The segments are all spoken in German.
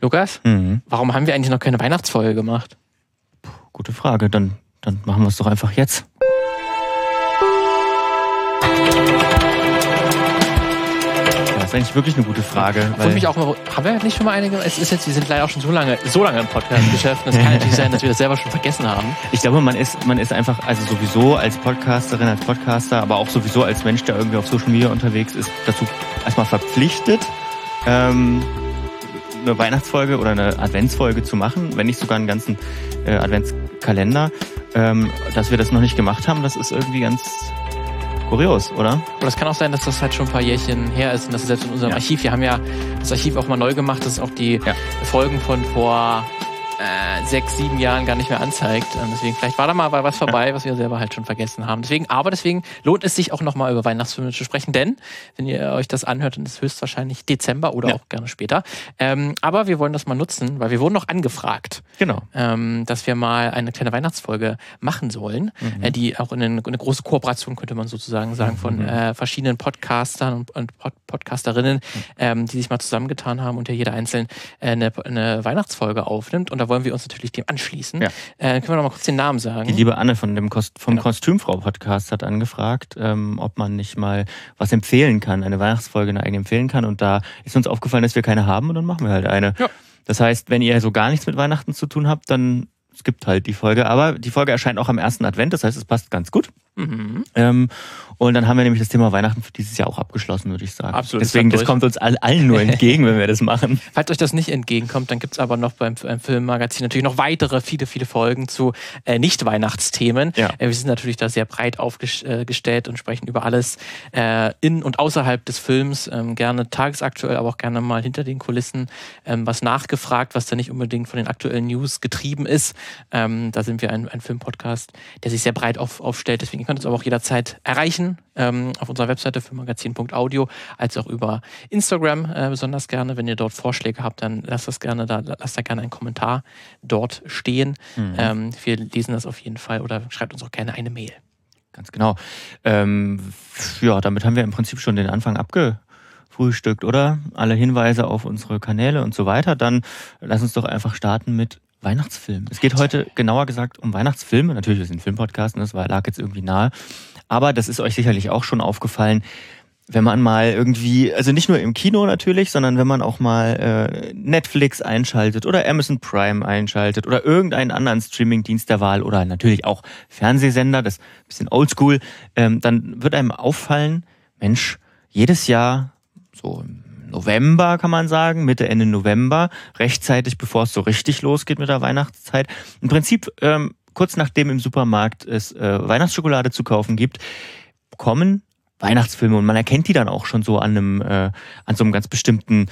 Lukas, Mhm. warum haben wir eigentlich noch keine Weihnachtsfolge gemacht? Gute Frage. Dann, dann machen wir es doch einfach jetzt. Das ist eigentlich wirklich eine gute Frage. Obwohl mich auch mal, haben wir nicht schon mal einige? Es ist jetzt, wir sind leider auch schon so lange, so lange im Podcast-Geschäft. Es kann natürlich sein, dass wir das selber schon vergessen haben. Ich glaube, man ist, man ist einfach, also sowieso als Podcasterin, als Podcaster, aber auch sowieso als Mensch, der irgendwie auf Social Media unterwegs ist, dazu erstmal verpflichtet, ähm, eine Weihnachtsfolge oder eine Adventsfolge zu machen, wenn nicht sogar einen ganzen äh, Adventskalender. Ähm, dass wir das noch nicht gemacht haben, das ist irgendwie ganz kurios, oder? Aber das kann auch sein, dass das halt schon ein paar Jährchen her ist und das ist selbst in unserem Ja. Archiv. Wir haben ja das Archiv auch mal neu gemacht, dass auch die Ja. Folgen von vor äh, sechs, sieben Jahren gar nicht mehr anzeigt. Und deswegen, vielleicht war da mal was vorbei, was wir selber halt schon vergessen haben. Deswegen, aber deswegen lohnt es sich auch nochmal über Weihnachtsfilme zu sprechen, denn wenn ihr euch das anhört, dann ist höchstwahrscheinlich Dezember oder Ja. auch gerne später. Ähm, aber wir wollen das mal nutzen, weil wir wurden noch angefragt Genau. ähm, dass wir mal eine kleine Weihnachtsfolge machen sollen, äh, die auch in eine, eine große Kooperation, könnte man sozusagen sagen, von äh, verschiedenen Podcastern und, und Pod Podcasterinnen, ähm, die sich mal zusammengetan haben und ja jeder einzeln äh, eine, eine Weihnachtsfolge aufnimmt. Und da wollen wir uns natürlich dem anschließen. Ja. Äh, können wir noch mal kurz den Namen sagen? Die liebe Anne von dem Kost vom Genau. Kostümfrau-Podcast hat angefragt, ähm, ob man nicht mal was empfehlen kann, eine Weihnachtsfolge eine eigene empfehlen kann. Und da ist uns aufgefallen, dass wir keine haben und dann machen wir halt eine. Ja. Das heißt, wenn ihr so gar nichts mit Weihnachten zu tun habt, dann es gibt halt die Folge. Aber die Folge erscheint auch am ersten Advent, das heißt, es passt ganz gut. Mhm. Ähm, und dann haben wir nämlich das Thema Weihnachten für dieses Jahr auch abgeschlossen, würde ich sagen. Absolut, Deswegen, das kommt uns all, allen nur entgegen, wenn wir das machen. Falls euch das nicht entgegenkommt, dann gibt's aber noch beim, beim Filmmagazin natürlich noch weitere, viele, viele Folgen zu äh, Nicht-Weihnachtsthemen. Ja. Äh, wir sind natürlich da sehr breit aufgestellt und sprechen über alles äh, in und außerhalb des Films. Ähm, gerne tagesaktuell, aber auch gerne mal hinter den Kulissen ähm, was nachgefragt, was da nicht unbedingt von den aktuellen News getrieben ist. Ähm, da sind wir ein, ein Filmpodcast, der sich sehr breit auf, aufstellt. Deswegen könnt uns aber auch jederzeit erreichen ähm, auf unserer Webseite filmmagazin.audio, als auch über Instagram äh, besonders gerne. Wenn ihr dort Vorschläge habt, dann lasst das gerne da, lasst da gerne einen Kommentar dort stehen. Ähm, wir lesen das auf jeden Fall oder schreibt uns auch gerne eine Mail. Ganz genau. Ähm, ja, damit haben wir im Prinzip schon den Anfang abgefrühstückt, oder? Alle Hinweise auf unsere Kanäle und so weiter. Dann lass uns doch einfach starten mit Weihnachtsfilmen. Es geht heute genauer gesagt um Weihnachtsfilme. Natürlich, wir sind ein Filmpodcast und das war, lag jetzt irgendwie nahe. Aber das ist euch sicherlich auch schon aufgefallen, wenn man mal irgendwie, also nicht nur im Kino natürlich, sondern wenn man auch mal äh, Netflix einschaltet oder Amazon Prime einschaltet oder irgendeinen anderen Streamingdienst der Wahl oder natürlich auch Fernsehsender, das ist ein bisschen oldschool, ähm, dann wird einem auffallen, Mensch, jedes Jahr so im November kann man sagen, Mitte, Ende November, rechtzeitig bevor es so richtig losgeht mit der Weihnachtszeit. Im Prinzip ähm, kurz nachdem im Supermarkt es äh, Weihnachtsschokolade zu kaufen gibt, kommen Weihnachtsfilme und man erkennt die dann auch schon so an einem, äh, an so einem ganz bestimmten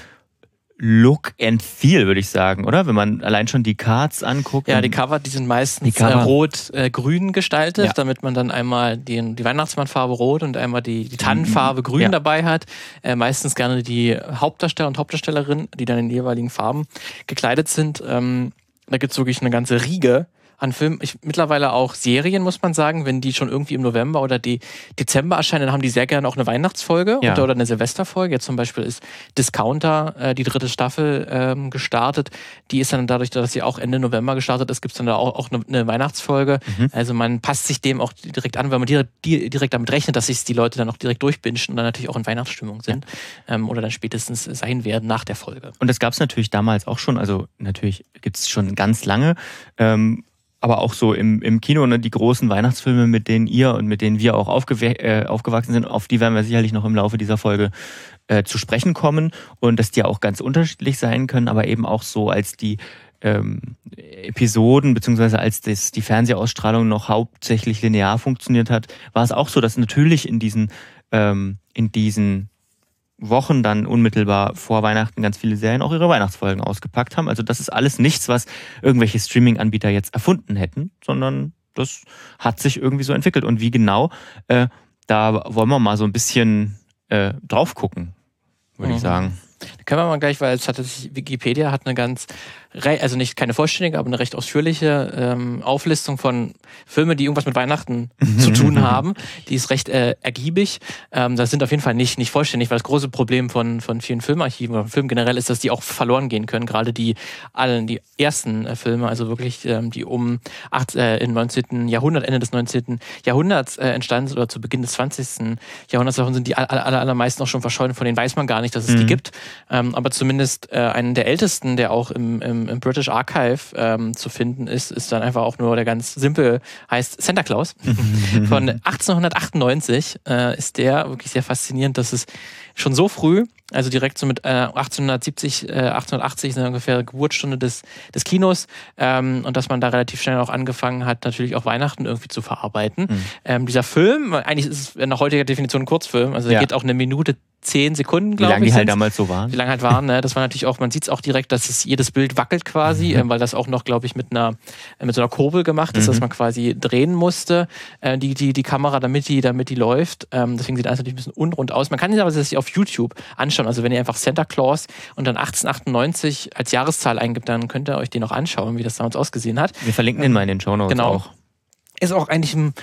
Look and Feel, würde ich sagen, oder? Wenn man allein schon die Cards anguckt. Ja, die Cover, die sind meistens Die äh, rot-grün gestaltet, Ja. damit man dann einmal die, die Weihnachtsmannfarbe rot und einmal die, die Tannenfarbe grün Mhm. Ja. dabei hat. Äh, meistens gerne die Hauptdarsteller und Hauptdarstellerinnen, die dann in den jeweiligen Farben gekleidet sind. Ähm, da gibt's wirklich eine ganze Riege an Filmen. Ich, mittlerweile auch Serien, muss man sagen, wenn die schon irgendwie im November oder die Dezember erscheinen, dann haben die sehr gerne auch eine Weihnachtsfolge Ja. oder, eine Silvesterfolge. Jetzt zum Beispiel ist Discounter, äh, die dritte Staffel, ähm, gestartet. Die ist dann dadurch, dass sie auch Ende November gestartet ist, gibt's dann da auch, auch eine, eine Weihnachtsfolge. Mhm. Also man passt sich dem auch direkt an, weil man direkt, di- direkt damit rechnet, dass sich die Leute dann auch direkt durchbingen und dann natürlich auch in Weihnachtsstimmung sind ähm, oder dann spätestens sein werden nach der Folge. Und das gab es natürlich damals auch schon, also natürlich gibt es schon ganz lange, ähm, aber auch so im, im Kino, ne, die großen Weihnachtsfilme, mit denen ihr und mit denen wir auch äh, aufgewachsen sind, auf die werden wir sicherlich noch im Laufe dieser Folge äh, zu sprechen kommen und dass die auch ganz unterschiedlich sein können, aber eben auch so als die ähm, Episoden, beziehungsweise als das, die Fernsehausstrahlung noch hauptsächlich linear funktioniert hat, war es auch so, dass natürlich in diesen, ähm, in diesen Wochen dann unmittelbar vor Weihnachten ganz viele Serien auch ihre Weihnachtsfolgen ausgepackt haben. Also das ist alles nichts, was irgendwelche Streaming-Anbieter jetzt erfunden hätten, sondern das hat sich irgendwie so entwickelt. Und wie genau, äh, da wollen wir mal so ein bisschen äh, drauf gucken, würde Mhm. ich sagen. Da können wir mal gleich, weil es hat sich, Wikipedia hat eine ganz also nicht keine vollständige, aber eine recht ausführliche ähm, Auflistung von Filmen, die irgendwas mit Weihnachten zu tun haben. Die ist recht äh, ergiebig. Ähm, das sind auf jeden Fall nicht, nicht vollständig, weil das große Problem von, von vielen Filmarchiven oder Filmen generell ist, dass die auch verloren gehen können. Gerade die allen, die ersten äh, Filme, also wirklich ähm, die um acht, äh, im 19. Jahrhundert, Ende des 19. Jahrhunderts äh, entstanden sind oder zu Beginn des 20. Jahrhunderts, davon sind die aller, aller, allermeisten auch schon verschollen, von denen weiß man gar nicht, dass es mhm. die gibt. Ähm, aber zumindest äh, einen der ältesten, der auch im, im, im British Archive ähm, zu finden ist, ist dann einfach auch nur der ganz simpel, heißt Santa Claus. Von 1898 äh, ist der wirklich sehr faszinierend, dass es schon so früh, also direkt so mit äh, 1870, äh, 1880 ist ungefähr Geburtsstunde des, des Kinos ähm, und dass man da relativ schnell auch angefangen hat, natürlich auch Weihnachten irgendwie zu verarbeiten. Mhm. Ähm, dieser Film, eigentlich ist es nach heutiger Definition ein Kurzfilm, also ja. er geht auch eine Minute zehn Sekunden, glaube ich. Wie lange die halt damals so waren. Wie lange halt waren, ne? Das war natürlich auch, man sieht es auch direkt, dass es jedes Bild wackelt quasi, mhm. äh, weil das auch noch, glaube ich, mit einer, mit so einer Kurbel gemacht ist, mhm. dass man quasi drehen musste, äh, die, die, die Kamera, damit die, damit die läuft. Ähm, deswegen sieht alles natürlich ein bisschen unrund aus. Man kann sich aber sich auf YouTube anschauen. Also wenn ihr einfach Santa Claus und dann 1898 als Jahreszahl eingibt, dann könnt ihr euch den auch anschauen, wie das damals ausgesehen hat. Wir verlinken den mal in den Show Notes genau. auch. Ist auch eigentlich ein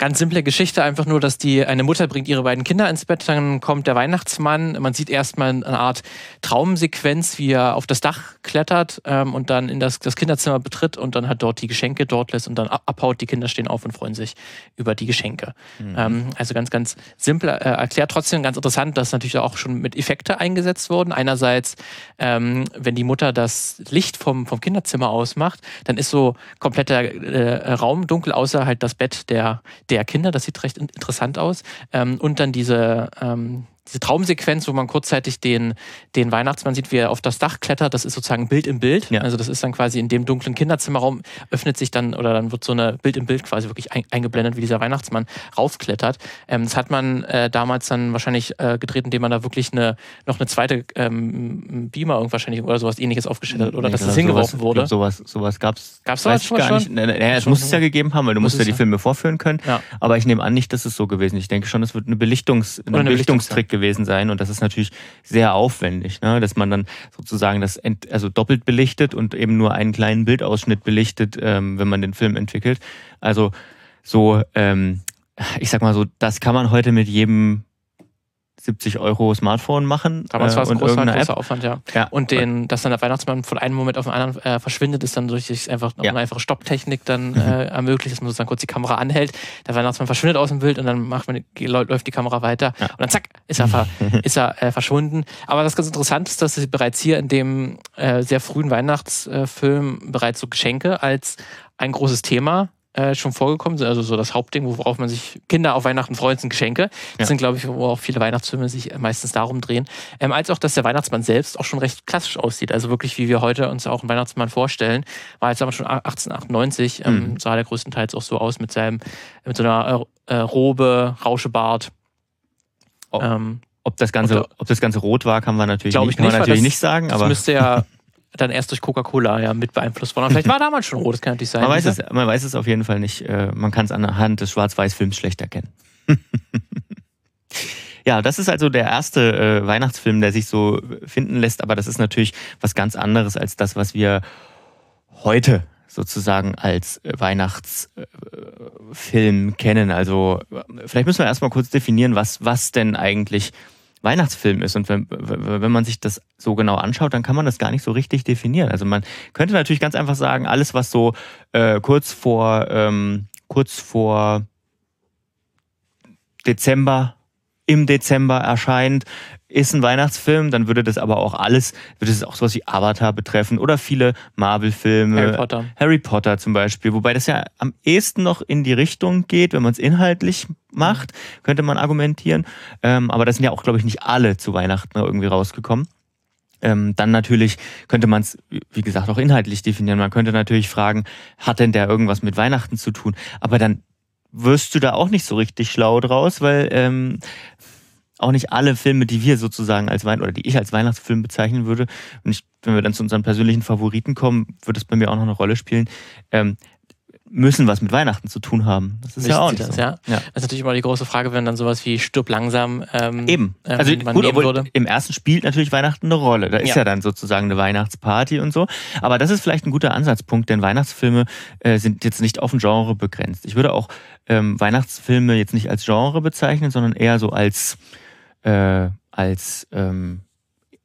Ganz simple Geschichte, einfach nur, dass die eine Mutter bringt ihre beiden Kinder ins Bett, dann kommt der Weihnachtsmann, man sieht erstmal eine Art Traumsequenz, wie er auf das Dach klettert ähm, und dann in das, das Kinderzimmer betritt und dann hat dort die Geschenke dort lässt und dann abhaut. Die Kinder stehen auf und freuen sich über die Geschenke. Mhm. Ähm, also ganz, ganz simpel äh, erklärt. Trotzdem ganz interessant, dass natürlich auch schon mit Effekte eingesetzt wurden. Einerseits, ähm, wenn die Mutter das Licht vom, vom Kinderzimmer ausmacht, dann ist so kompletter äh, Raum dunkel, außer halt das Bett der, der Kinder. Das sieht recht interessant aus. Ähm, und dann diese, ähm, diese Traumsequenz, wo man kurzzeitig den, den Weihnachtsmann sieht, wie er auf das Dach klettert, das ist sozusagen Bild im Bild. Ja. Also das ist dann quasi in dem dunklen Kinderzimmerraum öffnet sich dann oder dann wird so eine Bild im Bild quasi wirklich ein, eingeblendet, wie dieser Weihnachtsmann raufklettert. Ähm, das hat man äh, damals dann wahrscheinlich äh, gedreht, indem man da wirklich eine, noch eine zweite ähm, Beamer wahrscheinlich oder sowas ähnliches aufgestellt hat oder nee, dass das hingeworfen sowas, wurde. Sowas, sowas gab's. Gab's sowas gar schon? nicht. Naja, es muss es ja gegeben haben, weil du musst ja die Filme vorführen können. Ja. Aber ich nehme an, nicht, dass es so gewesen. Ich denke schon, es wird eine Belichtungs, ein Belichtungstrick gewesen sein und das ist ist natürlich sehr aufwendig, ne? dass man dann sozusagen das ent, also doppelt belichtet und eben nur einen kleinen Bildausschnitt belichtet, ähm, wenn man den Film entwickelt. Also so, ähm, ich sag mal so, das kann man heute mit jedem 70 Euro Smartphone machen. Damals äh, war es ein großer, großer Aufwand, ja. ja. Und den, dass dann der Weihnachtsmann von einem Moment auf den anderen äh, verschwindet, ist dann durch einfach ja. eine einfache Stopptechnik dann äh, ermöglicht, dass man sozusagen kurz die Kamera anhält. Der Weihnachtsmann verschwindet aus dem Bild und dann macht man, läuft die Kamera weiter ja. und dann zack, ist er, ver, ist er äh, verschwunden. Aber das ganz interessant ist, dass sie bereits hier in dem äh, sehr frühen Weihnachtsfilm bereits so Geschenke als ein großes Thema äh, schon vorgekommen sind. Also so das Hauptding, worauf man sich Kinder auf Weihnachten freuen, sind Geschenke. Das ja. sind, glaube ich, wo auch viele Weihnachtsfilme sich meistens darum drehen. Ähm, als auch, dass der Weihnachtsmann selbst auch schon recht klassisch aussieht. Also wirklich, wie wir heute uns auch einen Weihnachtsmann vorstellen. War jetzt aber schon 1898, ähm, mhm. sah der größtenteils auch so aus mit seinem, mit so einer äh, Robe, Rauschebart. Oh. Ähm, ob das Ganze, ob das Ganze rot war, kann man natürlich, nicht, ich nicht, kann man natürlich das, nicht sagen. Aber das müsste ja dann erst durch Coca-Cola ja mit beeinflusst worden. vielleicht war damals schon rot, das kann natürlich sein. Man weiß, es, man weiß es auf jeden Fall nicht. Äh, man kann es anhand des Schwarz-Weiß-Films schlecht erkennen. Ja, das ist also der erste äh, Weihnachtsfilm, der sich so finden lässt, aber das ist natürlich was ganz anderes als das, was wir heute sozusagen als Weihnachtsfilm kennen. Also vielleicht müssen wir erstmal kurz definieren, was, was denn eigentlich Weihnachtsfilm ist. Und wenn, wenn man sich das so genau anschaut, dann kann man das gar nicht so richtig definieren. Also man könnte natürlich ganz einfach sagen, alles, was so äh, kurz vor ähm, kurz vor Dezember im Dezember erscheint, ist ein Weihnachtsfilm, dann würde das aber auch alles, würde es auch sowas wie Avatar betreffen oder viele Marvel-Filme. Harry Potter. Harry Potter zum Beispiel, wobei das ja am ehesten noch in die Richtung geht, wenn man es inhaltlich macht, könnte man argumentieren. Ähm, aber das sind ja auch, glaube ich, nicht alle zu Weihnachten irgendwie rausgekommen. Ähm, dann natürlich könnte man es, wie gesagt, auch inhaltlich definieren. Man könnte natürlich fragen, hat denn der irgendwas mit Weihnachten zu tun? Aber dann wirst du da auch nicht so richtig schlau draus, weil ähm, auch nicht alle Filme, die wir sozusagen als Wein oder die ich als Weihnachtsfilm bezeichnen würde, und ich, wenn wir dann zu unseren persönlichen Favoriten kommen, wird es bei mir auch noch eine Rolle spielen. Ähm, müssen was mit Weihnachten zu tun haben. Das ist Wissen ja auch nicht das, so. ja? ja? Das ist natürlich immer die große Frage, wenn dann sowas wie Stirb langsam ähm, Eben. Ähm, also gut, obwohl würde. im ersten spielt natürlich Weihnachten eine Rolle. Da ist ja. ja. dann sozusagen eine Weihnachtsparty und so. Aber das ist vielleicht ein guter Ansatzpunkt, denn Weihnachtsfilme äh, sind jetzt nicht auf ein Genre begrenzt. Ich würde auch ähm, Weihnachtsfilme jetzt nicht als Genre bezeichnen, sondern eher so als äh, als ähm,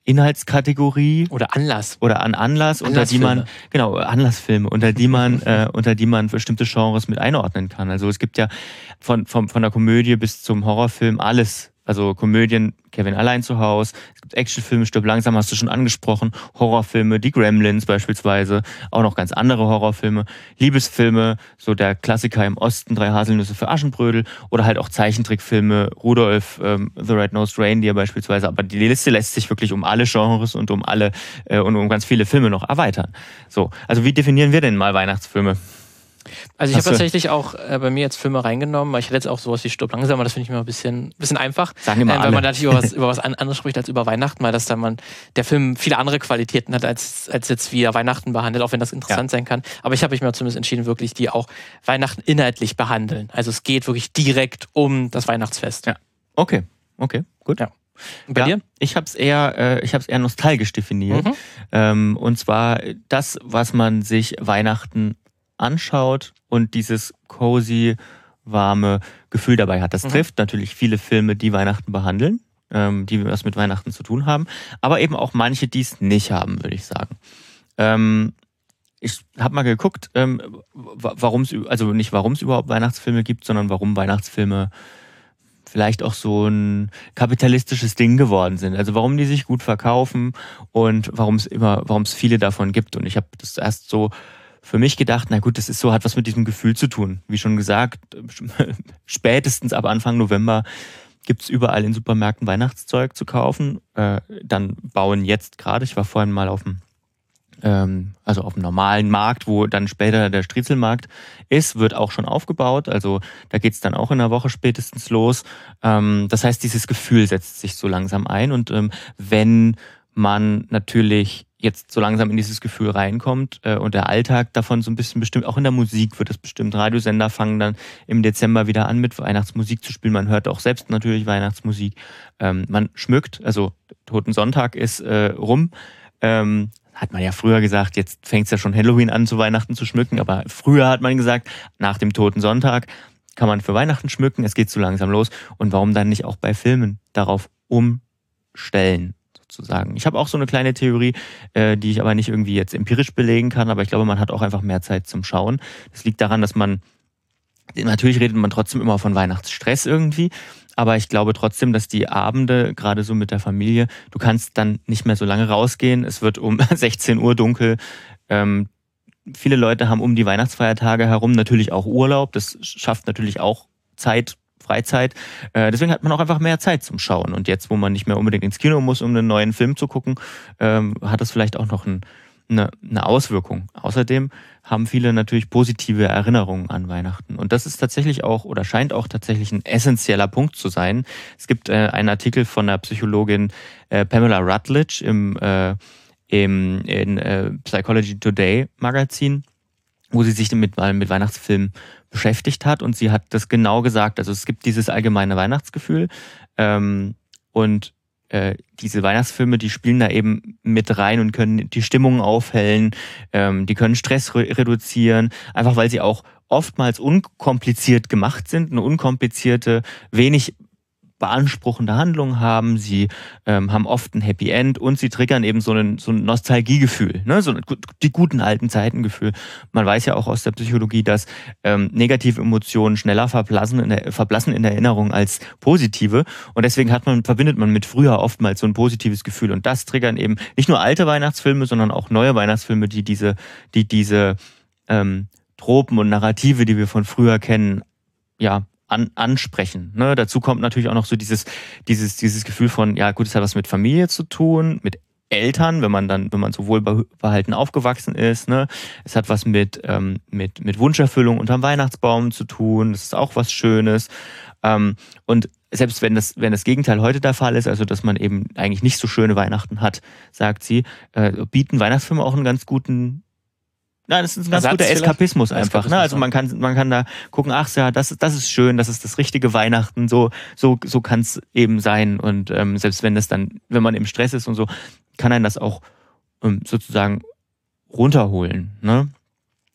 Inhaltskategorie oder Anlass oder an Anlass unter die man genau Anlassfilme unter die man äh, unter die man bestimmte Genres mit einordnen kann. Also es gibt ja von von von der Komödie bis zum Horrorfilm alles also Komödien, Kevin allein zu Hause, es gibt Actionfilme, Stirb langsam, hast du schon angesprochen, Horrorfilme, die Gremlins beispielsweise, auch noch ganz andere Horrorfilme, Liebesfilme, so der Klassiker im Osten, Drei Haselnüsse für Aschenbrödel. Oder halt auch Zeichentrickfilme, Rudolf, ähm, The Red-Nosed Reindeer beispielsweise, aber die Liste lässt sich wirklich um alle Genres und um alle äh, und um ganz viele Filme noch erweitern. So, also wie definieren wir denn mal Weihnachtsfilme? Also ich habe tatsächlich auch äh, bei mir jetzt Filme reingenommen, weil ich hätte jetzt auch sowas wie Stirb langsam, aber das finde ich immer ein bisschen, bisschen einfach. Sagen wir mal äh, weil man natürlich über was, über was anderes spricht als über Weihnachten, weil das dann man, der Film viele andere Qualitäten hat, als, als jetzt wie er Weihnachten behandelt, auch wenn das interessant ja. sein kann. Aber ich habe mich mal zumindest entschieden, wirklich die auch Weihnachten inhaltlich behandeln. Also es geht wirklich direkt um das Weihnachtsfest. Ja. Okay, okay, gut. Ja. Und bei ja, dir? Ich habe es eher, äh, ich habe es eher nostalgisch definiert. Mhm. Ähm, und zwar das, was man sich Weihnachten anschaut und dieses cozy, warme Gefühl dabei hat. Das mhm. trifft natürlich viele Filme, die Weihnachten behandeln, ähm, die was mit Weihnachten zu tun haben, aber eben auch manche, die es nicht haben, würde ich sagen. Ähm, ich habe mal geguckt, ähm, warum es, also nicht warum es überhaupt Weihnachtsfilme gibt, sondern warum Weihnachtsfilme vielleicht auch so ein kapitalistisches Ding geworden sind. Also warum die sich gut verkaufen und warum es immer, warum es viele davon gibt. Und ich habe das erst so für mich gedacht, na gut, das ist so, hat was mit diesem Gefühl zu tun. Wie schon gesagt, spätestens ab Anfang November gibt's überall in Supermärkten Weihnachtszeug zu kaufen. Äh, dann bauen jetzt gerade, ich war vorhin mal auf dem ähm, also auf dem normalen Markt, wo dann später der Striezelmarkt ist, wird auch schon aufgebaut. Also da geht's dann auch in der Woche spätestens los. Ähm, das heißt, dieses Gefühl setzt sich so langsam ein. Und ähm, wenn man natürlich jetzt so langsam in dieses Gefühl reinkommt äh, und der Alltag davon so ein bisschen bestimmt, auch in der Musik wird es bestimmt. Radiosender fangen dann im Dezember wieder an, mit Weihnachtsmusik zu spielen. Man hört auch selbst natürlich Weihnachtsmusik. Ähm, man schmückt, also Toten Sonntag ist äh, rum. Ähm, hat man ja früher gesagt, jetzt fängt es ja schon Halloween an, zu Weihnachten zu schmücken, aber früher hat man gesagt, nach dem Toten Sonntag kann man für Weihnachten schmücken, es geht so langsam los. Und warum dann nicht auch bei Filmen darauf umstellen? Sozusagen. Ich habe auch so eine kleine Theorie, äh, die ich aber nicht irgendwie jetzt empirisch belegen kann, aber ich glaube, man hat auch einfach mehr Zeit zum Schauen. Das liegt daran, dass man, natürlich redet man trotzdem immer von Weihnachtsstress irgendwie, aber ich glaube trotzdem, dass die Abende, gerade so mit der Familie, du kannst dann nicht mehr so lange rausgehen. Es wird um 16 Uhr dunkel. Ähm, viele Leute haben um die Weihnachtsfeiertage herum natürlich auch Urlaub. Das schafft natürlich auch Zeit Freizeit. Äh, deswegen hat man auch einfach mehr Zeit zum Schauen. Und jetzt, wo man nicht mehr unbedingt ins Kino muss, um einen neuen Film zu gucken, ähm, hat das vielleicht auch noch ein, eine, eine Auswirkung. Außerdem haben viele natürlich positive Erinnerungen an Weihnachten. Und das ist tatsächlich auch oder scheint auch tatsächlich ein essentieller Punkt zu sein. Es gibt äh, einen Artikel von der Psychologin äh, Pamela Rutledge im, äh, im in, äh, Psychology Today Magazin, wo sie sich mit, mit Weihnachtsfilmen beschäftigt hat und sie hat das genau gesagt. Also es gibt dieses allgemeine Weihnachtsgefühl ähm, und äh, diese Weihnachtsfilme, die spielen da eben mit rein und können die Stimmung aufhellen, ähm, die können Stress re reduzieren, einfach weil sie auch oftmals unkompliziert gemacht sind, eine unkomplizierte, wenig beanspruchende Handlung haben, sie ähm, haben oft ein Happy End und sie triggern eben so ein, so ein Nostalgiegefühl, ne? so die guten alten Zeitengefühl. Man weiß ja auch aus der Psychologie, dass ähm, negative Emotionen schneller verblassen in, der, verblassen in der Erinnerung als positive und deswegen hat man, verbindet man mit früher oftmals so ein positives Gefühl und das triggern eben nicht nur alte Weihnachtsfilme, sondern auch neue Weihnachtsfilme, die diese, die diese ähm, Tropen und Narrative, die wir von früher kennen, ja, an, ansprechen. Ne? Dazu kommt natürlich auch noch so dieses, dieses, dieses Gefühl von, ja gut, es hat was mit Familie zu tun, mit Eltern, wenn man dann, wenn man so wohlbehalten aufgewachsen ist. Ne? Es hat was mit, ähm, mit, mit Wunscherfüllung unterm Weihnachtsbaum zu tun. Das ist auch was Schönes. Ähm, und selbst wenn das, wenn das Gegenteil heute der Fall ist, also dass man eben eigentlich nicht so schöne Weihnachten hat, sagt sie, äh, bieten Weihnachtsfilme auch einen ganz guten Nein, das ist ein ganz guter Eskapismus einfach. Ne? Also man kann, man kann da gucken, ach ja, das, das ist schön, das ist das richtige Weihnachten, so, so, so kann es eben sein. Und ähm, selbst wenn das dann, wenn man im Stress ist und so, kann einen das auch ähm, sozusagen runterholen. Ne?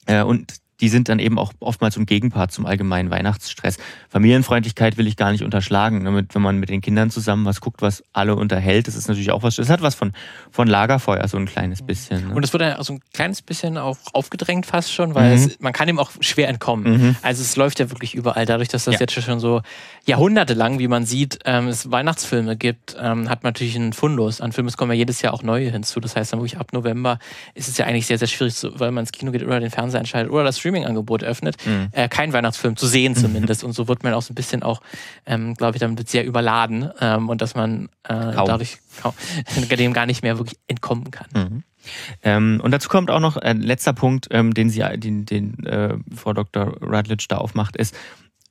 Äh, und die sind dann eben auch oftmals ein Gegenpart zum allgemeinen Weihnachtsstress. Familienfreundlichkeit will ich gar nicht unterschlagen. Damit, wenn man mit den Kindern zusammen was guckt, was alle unterhält, das ist natürlich auch was. Das hat was von, von Lagerfeuer, so ein kleines bisschen. Ne? Und es wird dann so ein kleines bisschen auch aufgedrängt fast schon, weil mhm. es, man kann dem auch schwer entkommen. Mhm. Also es läuft ja wirklich überall. Dadurch, dass das ja. jetzt schon so jahrhundertelang, wie man sieht, ähm, es Weihnachtsfilme gibt, ähm, hat man natürlich einen Fundus. An Filmen kommen ja jedes Jahr auch neue hinzu. Das heißt dann wirklich ab November ist es ja eigentlich sehr, sehr schwierig, weil man ins Kino geht oder den Fernseher entscheidet oder das Stream Streaming-Angebot öffnet, mhm. äh, kein Weihnachtsfilm zu sehen zumindest. und so wird man auch so ein bisschen auch, ähm, glaube ich, damit sehr überladen ähm, und dass man äh, dadurch kaum, dem gar nicht mehr wirklich entkommen kann. Mhm. Ähm, und dazu kommt auch noch ein letzter Punkt, ähm, den sie, den, den äh, Frau Dr. Rutledge da aufmacht, ist,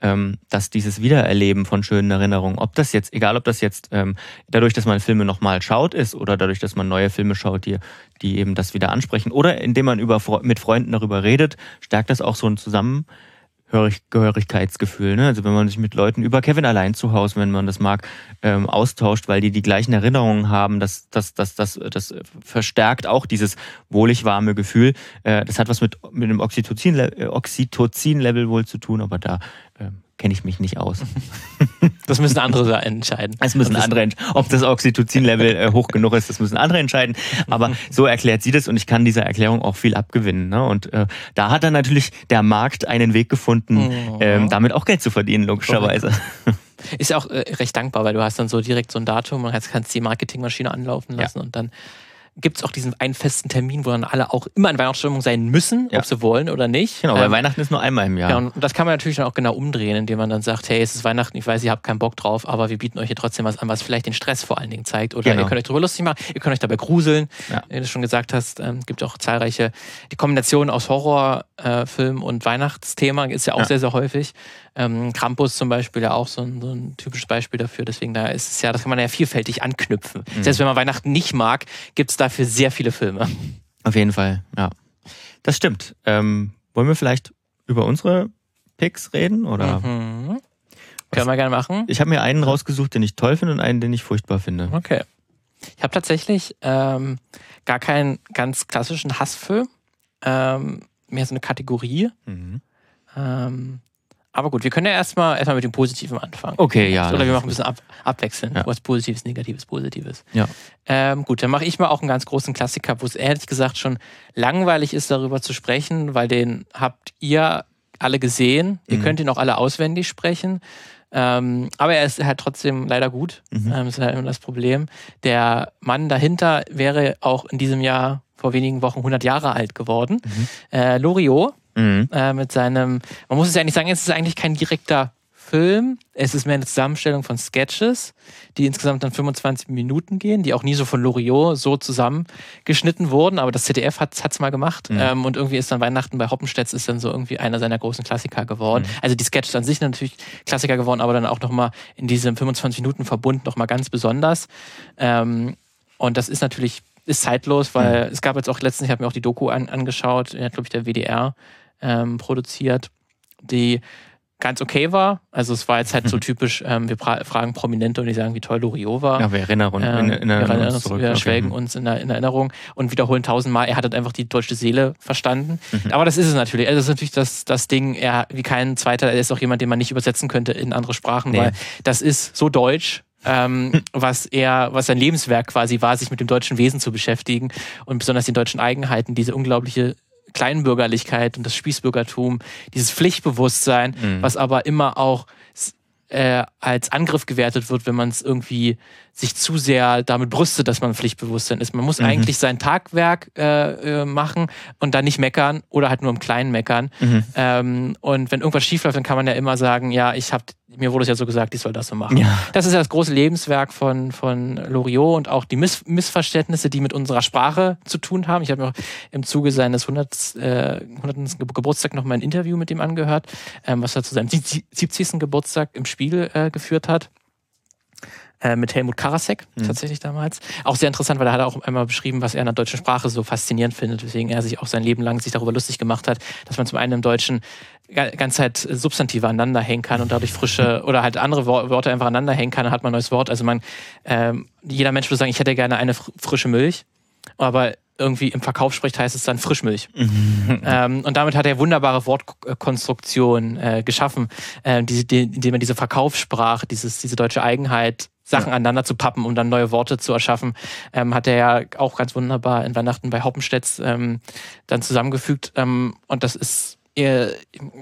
ähm, dass dieses Wiedererleben von schönen Erinnerungen, ob das jetzt, egal ob das jetzt ähm, dadurch, dass man Filme nochmal schaut ist oder dadurch, dass man neue Filme schaut, die, die eben das wieder ansprechen oder indem man über, mit Freunden darüber redet, stärkt das auch so ein Zusammen, Gehörigkeitsgefühl. Ne? Also wenn man sich mit Leuten über Kevin allein zu Hause, wenn man das mag, ähm, austauscht, weil die die gleichen Erinnerungen haben, das, das, das, das, das verstärkt auch dieses wohlig warme Gefühl. Äh, das hat was mit, mit dem Oxytocin-Level Oxytocin wohl zu tun, aber da ähm, kenne ich mich nicht aus. Das müssen andere entscheiden. Das müssen das andere entscheiden. Ob das Oxytocin-Level äh, hoch genug ist, das müssen andere entscheiden. Aber so erklärt sie das und ich kann dieser Erklärung auch viel abgewinnen. Ne? Und äh, da hat dann natürlich der Markt einen Weg gefunden, oh. ähm, damit auch Geld zu verdienen, logischerweise. Ist ja auch äh, recht dankbar, weil du hast dann so direkt so ein Datum und kannst die Marketingmaschine anlaufen lassen ja. und dann gibt es auch diesen einen festen Termin, wo dann alle auch immer in Weihnachtsstimmung sein müssen, ja. ob sie wollen oder nicht. Genau, weil ähm, Weihnachten ist nur einmal im Jahr. Ja, und das kann man natürlich dann auch genau umdrehen, indem man dann sagt, hey, es ist Weihnachten, ich weiß, ihr habt keinen Bock drauf, aber wir bieten euch hier trotzdem was an, was vielleicht den Stress vor allen Dingen zeigt. Oder genau. ihr könnt euch darüber lustig machen, ihr könnt euch dabei gruseln. Ja. Wie du schon gesagt hast, ähm, gibt auch zahlreiche, die Kombination aus Horrorfilm äh, und Weihnachtsthema ist ja auch ja. sehr, sehr häufig. Ähm, Krampus zum Beispiel ja auch so ein, so ein, typisches Beispiel dafür. Deswegen da ist es ja, das kann man ja vielfältig anknüpfen. Mhm. Selbst wenn man Weihnachten nicht mag, gibt es dafür sehr viele Filme. Auf jeden Fall, ja. Das stimmt. Ähm, wollen wir vielleicht über unsere Picks reden? Oder? Mhm. Können wir gerne machen. Ich habe mir einen rausgesucht, den ich toll finde und einen, den ich furchtbar finde. Okay. Ich habe tatsächlich ähm, gar keinen ganz klassischen Hassfilm. Ähm, mehr so eine Kategorie. Mhm. Ähm, aber gut, wir können ja erstmal erstmal mit dem Positiven anfangen. Okay, ja. Oder wir machen ein bisschen ab, abwechseln. Ja. Was Positives, Negatives, Positives. Ja. Ähm, gut, dann mache ich mal auch einen ganz großen Klassiker, wo es ehrlich gesagt schon langweilig ist, darüber zu sprechen, weil den habt ihr alle gesehen. Ihr mhm. könnt ihn auch alle auswendig sprechen. Ähm, aber er ist halt trotzdem leider gut. Mhm. Ähm, das ist halt immer das Problem. Der Mann dahinter wäre auch in diesem Jahr vor wenigen Wochen 100 Jahre alt geworden. Mhm. Äh, Loriot Mhm. Äh, mit seinem, man muss es ja nicht sagen, es ist eigentlich kein direkter Film. Es ist mehr eine Zusammenstellung von Sketches, die insgesamt dann 25 Minuten gehen, die auch nie so von Loriot so zusammengeschnitten wurden, aber das ZDF hat es mal gemacht. Mhm. Ähm, und irgendwie ist dann Weihnachten bei Hoppenstedt ist dann so irgendwie einer seiner großen Klassiker geworden. Mhm. Also die Sketches an sich natürlich Klassiker geworden, aber dann auch nochmal in diesem 25 Minuten Verbund nochmal ganz besonders. Ähm, und das ist natürlich ist zeitlos, weil mhm. es gab jetzt auch letztens, ich habe mir auch die Doku an, angeschaut, glaube ich, der WDR ähm, produziert, die ganz okay war. Also es war jetzt halt so typisch, ähm, wir fragen Prominente und die sagen, wie toll Loriot war. Ja, wir erinnern, uns, ähm, in, in, wir, erinnern uns, zurück. wir okay. schwelgen uns in, in, Erinnerung und wiederholen tausendmal, er hat halt einfach die deutsche Seele verstanden. Mhm. Aber das ist es natürlich. Also das ist natürlich das, das Ding, er wie kein zweiter, er ist auch jemand, den man nicht übersetzen könnte in andere Sprachen, nee. weil das ist so deutsch, ähm, was er, was sein Lebenswerk quasi war, sich mit dem deutschen Wesen zu beschäftigen und besonders den deutschen Eigenheiten, diese unglaubliche Kleinbürgerlichkeit und das Spießbürgertum, dieses Pflichtbewusstsein, mhm. was aber immer auch äh, als Angriff gewertet wird, wenn man es irgendwie sich zu sehr damit brüstet, dass man Pflichtbewusstsein ist. Man muss mhm. eigentlich sein Tagwerk äh, äh, machen und dann nicht meckern oder halt nur im Kleinen meckern. Mhm. Ähm, und wenn irgendwas schief läuft, dann kann man ja immer sagen, ja, ich habe mir wurde es ja so gesagt, ich soll das so machen. Ja. Das ist ja das große Lebenswerk von, von Loriot und auch die Miss Missverständnisse, die mit unserer Sprache zu tun haben. Ich habe mir auch im Zuge seines 100. Äh, 100. Geburtstag noch mal ein Interview mit ihm angehört, ähm, was er zu seinem 70. Geburtstag im Spiegel äh, geführt hat. Äh, mit Helmut Karasek mhm. tatsächlich damals. Auch sehr interessant, weil er hat auch einmal beschrieben, was er in der deutschen Sprache so faszinierend findet, weswegen er sich auch sein Leben lang sich darüber lustig gemacht hat, dass man zum einen im Deutschen ganz Zeit Substantive aneinander hängen kann und dadurch frische oder halt andere Worte einfach aneinander hängen kann, dann hat man ein neues Wort. Also man, ähm, jeder Mensch würde sagen, ich hätte gerne eine frische Milch, aber irgendwie im Verkauf spricht, heißt es dann Frischmilch. Mhm. Ähm, und damit hat er wunderbare Wortkonstruktionen äh, geschaffen, äh, die, die, indem er diese Verkaufssprache, dieses, diese deutsche Eigenheit, Sachen ja. aneinander zu pappen, um dann neue Worte zu erschaffen, ähm, hat er ja auch ganz wunderbar in Weihnachten bei Hoppenstedt ähm, dann zusammengefügt. Ähm, und das ist, äh,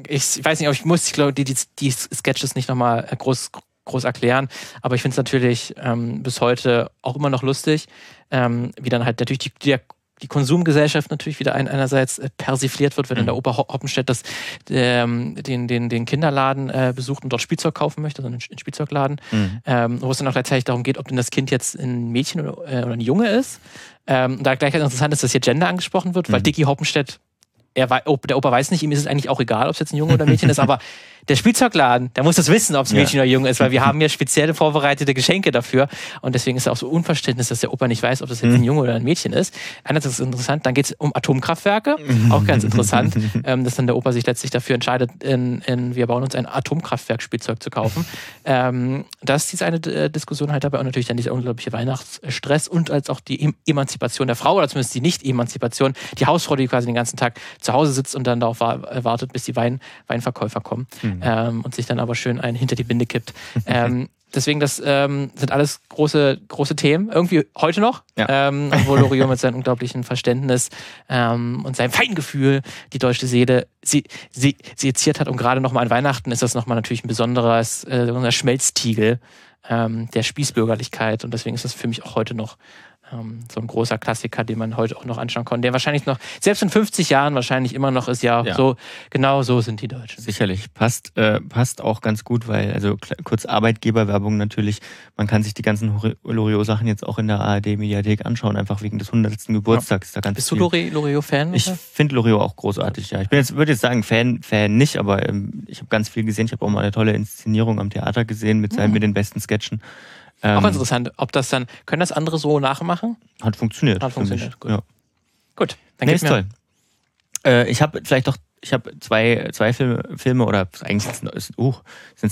ich weiß nicht, ob ich muss, ich glaube, die, die, die Sketches nicht nochmal groß, groß erklären, aber ich finde es natürlich ähm, bis heute auch immer noch lustig, ähm, wie dann halt natürlich die, der die Konsumgesellschaft natürlich wieder ein, einerseits äh, persifliert wird, wenn mhm. in der Oper Hoppenstedt das, ähm, den, den, den Kinderladen äh, besucht und dort Spielzeug kaufen möchte, also einen Spielzeugladen, mhm. ähm, wo es dann auch gleichzeitig darum geht, ob denn das Kind jetzt ein Mädchen oder, äh, oder ein Junge ist. Ähm, da gleich interessant ist, dass hier Gender angesprochen wird, weil mhm. Dicky Hoppenstedt er, der Opa weiß nicht, ihm ist es eigentlich auch egal, ob es jetzt ein Junge oder ein Mädchen ist, aber der Spielzeugladen, der muss das wissen, ob es Mädchen ja. oder Junge ist, weil wir haben ja spezielle vorbereitete Geschenke dafür. Und deswegen ist es auch so Unverständnis, dass der Opa nicht weiß, ob das jetzt ein mhm. Junge oder ein Mädchen ist. Einerseits ist es interessant, dann geht es um Atomkraftwerke, auch ganz interessant, ähm, dass dann der Opa sich letztlich dafür entscheidet, in, in wir bauen uns ein Atomkraftwerk-Spielzeug zu kaufen. Ähm, das ist eine äh, Diskussion halt dabei und natürlich dann dieser unglaubliche Weihnachtsstress und als auch die Emanzipation der Frau oder zumindest die Nicht-Emanzipation, die Hausfrau, die quasi den ganzen Tag zu Hause sitzt und dann darauf wartet, bis die Wein, Weinverkäufer kommen. Mhm mhm. ähm, und sich dann aber schön einen hinter die Binde kippt. ähm, deswegen, das ähm, sind alles große, große Themen. Irgendwie heute noch, ja. ähm, wo Loriot mit seinem unglaublichen Verständnis ähm, und seinem Feingefühl die deutsche Seele sie, sie, seziert hat. Und gerade nochmal an Weihnachten ist das nochmal natürlich ein besonderes äh, Schmelztiegel ähm, der Spießbürgerlichkeit. Und deswegen ist das für mich auch heute noch ähm, so ein großer Klassiker, den man heute auch noch anschauen kann, der wahrscheinlich noch, selbst in 50 Jahren wahrscheinlich immer noch ist, ja, ja. so, genau so sind die Deutschen. Sicherlich. Passt, äh, passt auch ganz gut, weil, also kurz Arbeitgeberwerbung natürlich, man kann sich die ganzen Loriot-Sachen jetzt auch in der ARD-Mediathek anschauen, einfach wegen des 100. Geburtstags. Ja. Da Bist viel. du Loriot-Fan? Ich finde Loriot auch großartig, ja. Ich bin jetzt, würde jetzt sagen, Fan, Fan nicht, aber ähm, ich habe ganz viel gesehen. Ich habe auch mal eine tolle Inszenierung am Theater gesehen mit, seinen, mhm. mit den besten Sketchen. Ähm, Auch interessant, ob das dann, können das andere so nachmachen? Hat funktioniert. Hat funktioniert, gut. Ja. Gut, dann nee, ist toll. Äh, ich habe vielleicht doch, ich habe zwei, zwei Filme, Filme oder eigentlich sind es uh,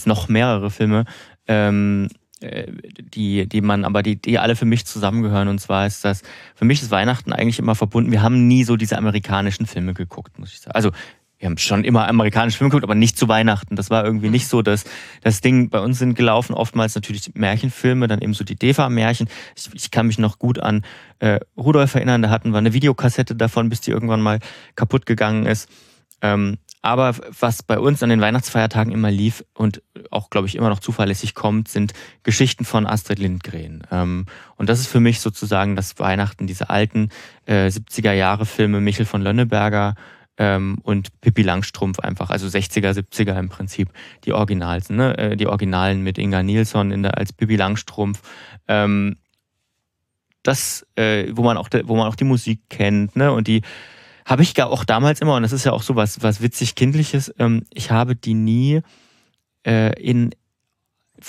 noch mehrere Filme, ähm, äh, die, die man, aber die, die alle für mich zusammengehören. Und zwar ist das, für mich ist Weihnachten eigentlich immer verbunden. Wir haben nie so diese amerikanischen Filme geguckt, muss ich sagen. Also wir haben schon immer amerikanische Filme geguckt, aber nicht zu Weihnachten. Das war irgendwie nicht so, dass das Ding bei uns sind gelaufen, oftmals natürlich Märchenfilme, dann eben so die Deva-Märchen. Ich, ich, kann mich noch gut an äh, Rudolf erinnern, da hatten wir eine Videokassette davon, bis die irgendwann mal kaputt gegangen ist. Ähm, aber was bei uns an den Weihnachtsfeiertagen immer lief und auch, glaube ich, immer noch zuverlässig kommt, sind Geschichten von Astrid Lindgren. Ähm, und das ist für mich sozusagen das Weihnachten, diese alten äh, 70er-Jahre-Filme, Michel von Lönneberger, ähm, und Pippi Langstrumpf einfach, also 60er, 70er im Prinzip, die Originals, ne? Äh, die Originalen mit Inga Nilsson in der, als Pippi Langstrumpf. Ähm, das, äh, wo man auch, wo man auch die Musik kennt, ne? Und die habe ich auch damals immer, und das ist ja auch so was, was witzig Kindliches, ähm, ich habe die nie äh, in,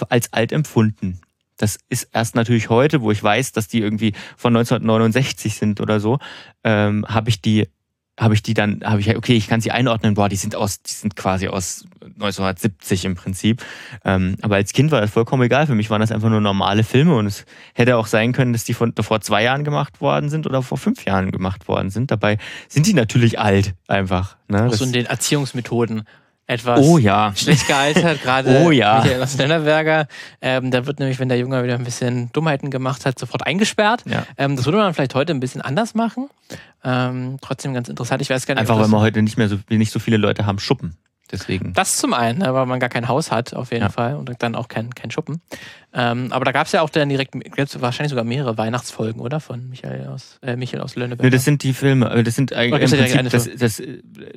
als alt empfunden. Das ist erst natürlich heute, wo ich weiß, dass die irgendwie von 1969 sind oder so, ähm, habe ich die habe ich die dann, habe ich, okay, ich kann sie einordnen, boah, die sind aus, die sind quasi aus 1970 im Prinzip. Ähm, aber als Kind war das vollkommen egal. Für mich waren das einfach nur normale Filme und es hätte auch sein können, dass die von, vor zwei Jahren gemacht worden sind oder vor fünf Jahren gemacht worden sind. Dabei sind die natürlich alt, einfach. Ne? Auch so in den Erziehungsmethoden etwas oh, ja. schlecht gealtert, gerade oh, ja. Michael Lennarberger. Ähm, da wird nämlich, wenn der Junge wieder ein bisschen Dummheiten gemacht hat, sofort eingesperrt. Ja. Ähm, das würde man vielleicht heute ein bisschen anders machen. Ähm, trotzdem ganz interessant. Ich weiß gar nicht. Einfach, weil wir heute nicht mehr so, nicht so viele Leute haben Schuppen. Deswegen. Das zum einen, ne, weil man gar kein Haus hat, auf jeden ja. Fall, und dann auch kein, kein Schuppen. Ähm, aber da gab es ja auch dann direkt, wahrscheinlich sogar mehrere Weihnachtsfolgen, oder? Von Michael aus, äh, Michael aus Lönneberg. Nee, das sind die Filme, äh, das sind eigentlich im Prinzip, das, das,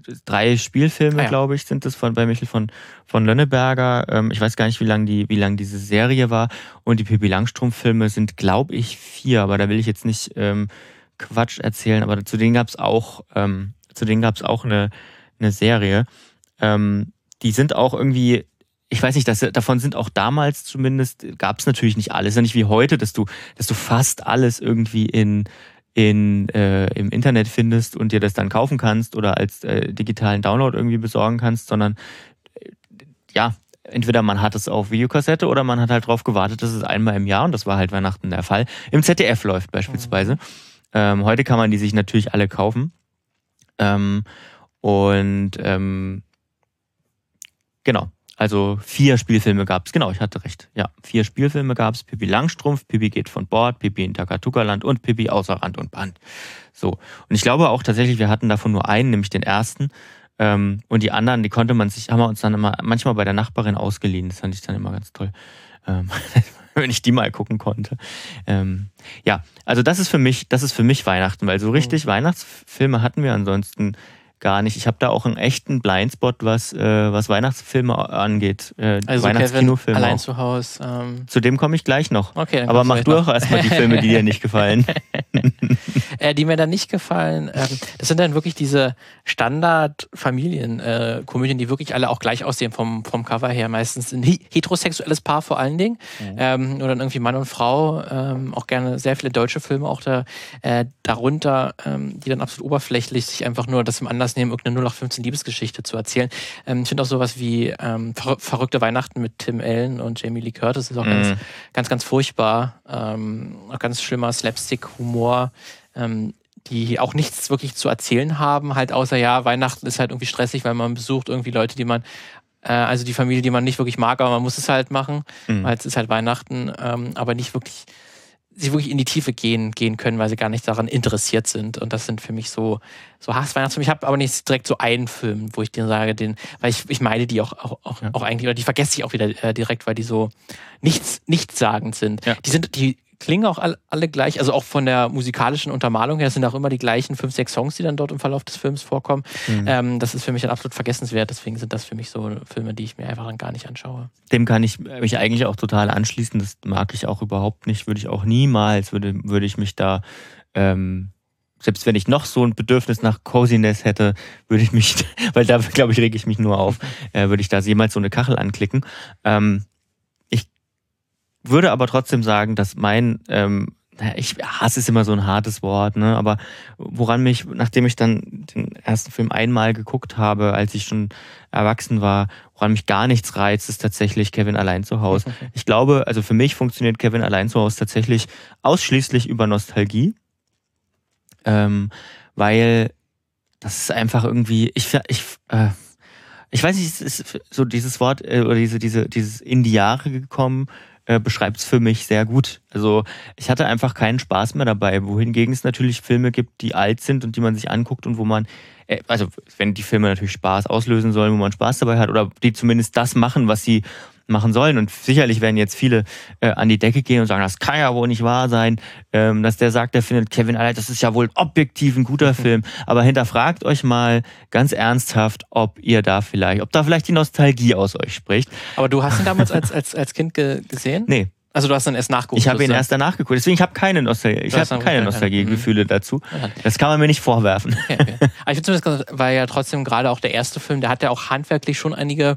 das, drei Spielfilme, ah, ja. glaube ich, sind das von, bei Michael von, von Lönneberger. Ähm, ich weiß gar nicht, wie lang die, wie lang diese Serie war. Und die Pippi Langstrumpf-Filme sind, glaube ich, vier, aber da will ich jetzt nicht ähm, Quatsch erzählen, aber zu denen gab es auch, ähm, zu denen gab es auch eine, eine Serie. Ähm, die sind auch irgendwie, ich weiß nicht, dass, davon sind auch damals zumindest, gab es natürlich nicht alles. Ja nicht wie heute, dass du, dass du fast alles irgendwie in, in, äh, im Internet findest und dir das dann kaufen kannst oder als äh, digitalen Download irgendwie besorgen kannst, sondern äh, ja, entweder man hat es auf Videokassette oder man hat halt drauf gewartet, dass es einmal im Jahr, und das war halt Weihnachten der Fall, im ZDF läuft beispielsweise. Mhm. Ähm, heute kann man die sich natürlich alle kaufen. Ähm, und ähm, genau, also vier Spielfilme gab es, genau, ich hatte recht. Ja, vier Spielfilme gab es. Pippi Langstrumpf, Pippi geht von Bord, Pippi in Takatuka-Land und Pippi außer Rand und Band. So. Und ich glaube auch tatsächlich, wir hatten davon nur einen, nämlich den ersten. Ähm, und die anderen, die konnte man sich, haben wir uns dann immer manchmal bei der Nachbarin ausgeliehen. Das fand ich dann immer ganz toll. Ähm, wenn ich die mal gucken konnte. Ähm, ja, also das ist für mich, das ist für mich Weihnachten, weil so richtig mhm. Weihnachtsfilme hatten wir ansonsten gar nicht. Ich habe da auch einen echten Blindspot, was, äh, was Weihnachtsfilme angeht. Äh, also Weihnachtskinofilme. Allein auch. zu Hause. Ähm zu dem komme ich gleich noch. Okay, Aber mach du auch erstmal die Filme, die dir nicht gefallen. äh, die mir dann nicht gefallen, ähm, das sind dann wirklich diese Standard-Familien-Komödien, die wirklich alle auch gleich aussehen vom, vom Cover her. Meistens ein heterosexuelles Paar vor allen Dingen. Mhm. Ähm, oder dann irgendwie Mann und Frau. Ähm, auch gerne sehr viele deutsche Filme auch da, äh, darunter, ähm, die dann absolut oberflächlich sich einfach nur das im Anlass Anlass nehmen, irgendeine 0815 Liebesgeschichte zu erzählen. Ähm, ich finde auch sowas wie ähm, Ver Verrückte Weihnachten mit Tim Allen und Jamie Lee Curtis ist auch mhm. ganz, ganz, ganz furchtbar. Ähm, auch ganz schlimmer Slapstick-Humor. Ähm, die auch nichts wirklich zu erzählen haben, halt außer ja, Weihnachten ist halt irgendwie stressig, weil man besucht irgendwie Leute, die man äh, also die Familie, die man nicht wirklich mag, aber man muss es halt machen, mhm. weil es ist halt Weihnachten, ähm, aber nicht wirklich sie wirklich in die Tiefe gehen, gehen können, weil sie gar nicht daran interessiert sind. Und das sind für mich so, so Hassweihnachtsfilme. Ich habe aber nicht direkt so einen Film, wo ich dir sage, den, weil ich, ich meide die auch, auch, auch, ja. auch eigentlich, oder die vergesse ich auch wieder äh, direkt, weil die so nichts, nichtssagend sind. Ja. Die sind, die klingen auch alle, alle gleich, also auch von der musikalischen Untermalung her sind auch immer die gleichen fünf, sechs Songs, die dann dort im Verlauf des Films vorkommen. Mhm. Ähm, das ist für mich ein absolut vergessenswert, deswegen sind das für mich so Filme, die ich mir einfach dann gar nicht anschaue. Dem kann ich mich eigentlich auch total anschließen, das mag ich auch überhaupt nicht, würde ich auch niemals, würde, würde ich mich da ähm, selbst wenn ich noch so ein Bedürfnis nach Coziness hätte, würde ich mich, weil da glaube ich, rege ich mich nur auf, äh, würde ich da jemals so eine Kachel anklicken. Ähm, würde aber trotzdem sagen, dass mein, ähm, ich hasse ist immer so ein hartes Wort, ne? Aber woran mich, nachdem ich dann den ersten Film einmal geguckt habe, als ich schon erwachsen war, woran mich gar nichts reizt, ist tatsächlich Kevin allein zu Hause. Ich glaube, also für mich funktioniert Kevin allein zu Hause tatsächlich ausschließlich über Nostalgie, ähm, weil das ist einfach irgendwie, ich, ich, äh, ich weiß nicht, es ist so dieses Wort äh, oder diese, diese, dieses in die Jahre gekommen äh, beschreibt es für mich sehr gut. Also ich hatte einfach keinen Spaß mehr dabei, wohingegen es natürlich Filme gibt, die alt sind und die man sich anguckt und wo man, äh, also wenn die Filme natürlich Spaß auslösen sollen, wo man Spaß dabei hat oder die zumindest das machen, was sie machen sollen. Und sicherlich werden jetzt viele äh, an die Decke gehen und sagen, das kann ja wohl nicht wahr sein, ähm, dass der sagt, der findet Kevin Allein, das ist ja wohl objektiv ein guter mhm. Film. Aber hinterfragt euch mal ganz ernsthaft, ob ihr da vielleicht, ob da vielleicht die Nostalgie aus euch spricht. Aber du hast ihn damals als, als, als Kind ge gesehen? Nee. Also du hast dann erst nachgeguckt. Ich habe ihn erst danach geguckt. Deswegen ich habe keine Nostalgie. Ich habe keine Nostalgiegefühle mhm. dazu. Das kann man mir nicht vorwerfen. Okay, okay. Aber ich finde zumindest, weil ja trotzdem gerade auch der erste Film, der hat ja auch handwerklich schon einige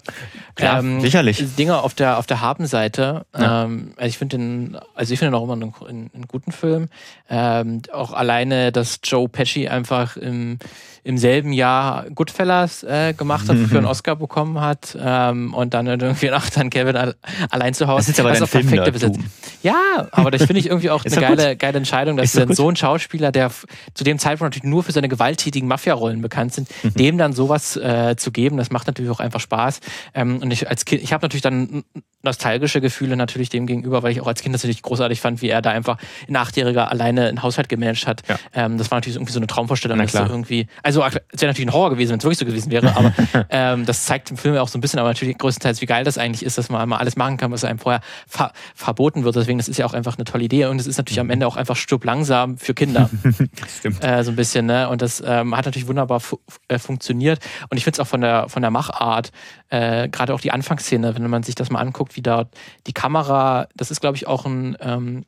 Klar, ähm, sicherlich. Dinge auf der auf der Habenseite. Ja. Ähm, also ich finde den, also ich finde auch immer einen, einen, einen guten Film. Ähm, auch alleine, dass Joe Pesci einfach im im selben Jahr Goodfellas äh, gemacht hat, für einen Oscar bekommen hat ähm, und dann irgendwie nach dann Kevin allein zu Hause. Das ist aber also ein perfekte Besetzung. Ja, aber das finde ich irgendwie auch eine geile, geile Entscheidung, dass dann so ein Schauspieler, der zu dem Zeitpunkt natürlich nur für seine gewalttätigen Mafia-Rollen bekannt sind, mhm. dem dann sowas äh, zu geben, das macht natürlich auch einfach Spaß. Ähm, und ich als Kind, ich habe natürlich dann nostalgische Gefühle natürlich dem gegenüber, weil ich auch als Kind das natürlich großartig fand, wie er da einfach ein Achtjähriger alleine einen Haushalt gemanagt hat. Ja. Ähm, das war natürlich irgendwie so eine Traumvorstellung, dass er irgendwie, also es wäre natürlich ein Horror gewesen, wenn es wirklich so gewesen wäre, aber ähm, das zeigt im Film auch so ein bisschen, aber natürlich größtenteils, wie geil das eigentlich ist, dass man mal alles machen kann, was einem vorher ver verboten wird. Deswegen, das ist ja auch einfach eine tolle Idee und es ist natürlich am Ende auch einfach stirb langsam für Kinder. Stimmt. Äh, so ein bisschen, ne? Und das ähm, hat natürlich wunderbar fu äh, funktioniert. Und ich finde es auch von der, von der Machart, äh, gerade auch die Anfangsszene, wenn man sich das mal anguckt, wie da die Kamera, das ist, glaube ich, auch ein ähm,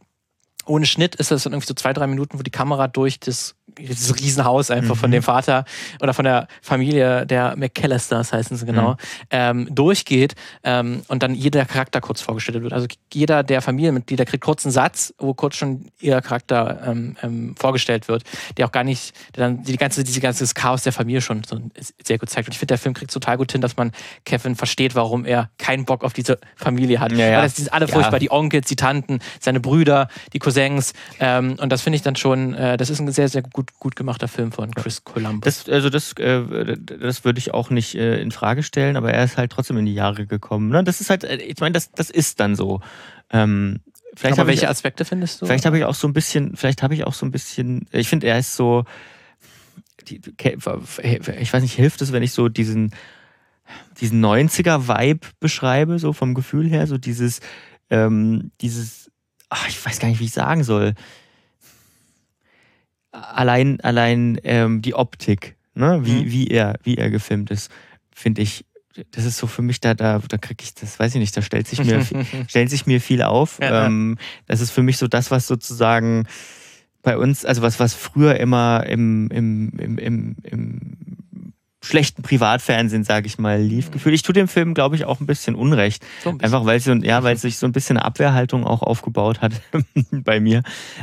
ohne Schnitt ist das dann irgendwie so zwei, drei Minuten, wo die Kamera durch das dieses Riesenhaus einfach mhm. von dem Vater oder von der Familie der McAllisters heißen sie genau, mhm. ähm, durchgeht ähm, und dann jeder Charakter kurz vorgestellt wird. Also jeder der Familienmitglieder kriegt kurz einen Satz, wo kurz schon ihr Charakter ähm, ähm vorgestellt wird, der auch gar nicht, der dann die ganze, diese ganze Chaos der Familie schon so sehr gut zeigt. Und ich finde, der Film kriegt total gut hin, dass man Kevin versteht, warum er keinen Bock auf diese Familie hat. Ja, ja. Weil das sind alle furchtbar, ja. die Onkels, die Tanten, seine Brüder, die Cousins. Ähm, und das finde ich dann schon, äh, das ist ein sehr, sehr gut gut, gemachter Film von Chris Columbus. Das, also das, äh, das würde ich auch nicht äh, in Frage stellen, aber er ist halt trotzdem in die Jahre gekommen. Ne? Das ist halt, äh, ich meine, das, das ist dann so. Ähm, vielleicht aber welche ich, Aspekte findest du? Vielleicht habe ich auch so ein bisschen, vielleicht habe ich auch so ein bisschen, ich finde, er ist so, die, ich weiß nicht, hilft es, wenn ich so diesen, diesen 90er-Vibe beschreibe, so vom Gefühl her, so dieses, ähm, dieses, ach, ich weiß gar nicht, wie ich sagen soll allein, allein ähm, die Optik, ne? wie, mhm. wie, er, wie er gefilmt ist, finde ich, das ist so für mich, da, da, da kriege ich, das weiß ich nicht, da stellt sich mir, stellt sich mir viel auf. Ja, ähm, das ist für mich so das, was sozusagen bei uns, also was, was früher immer im, im, im, im, im schlechten Privatfernsehen, sage ich mal, lief. Mhm. Gefühlt. Ich tue dem Film, glaube ich, auch ein bisschen Unrecht. So ein bisschen. Einfach weil, sie, ja, weil sich so ein bisschen eine Abwehrhaltung auch aufgebaut hat bei mir.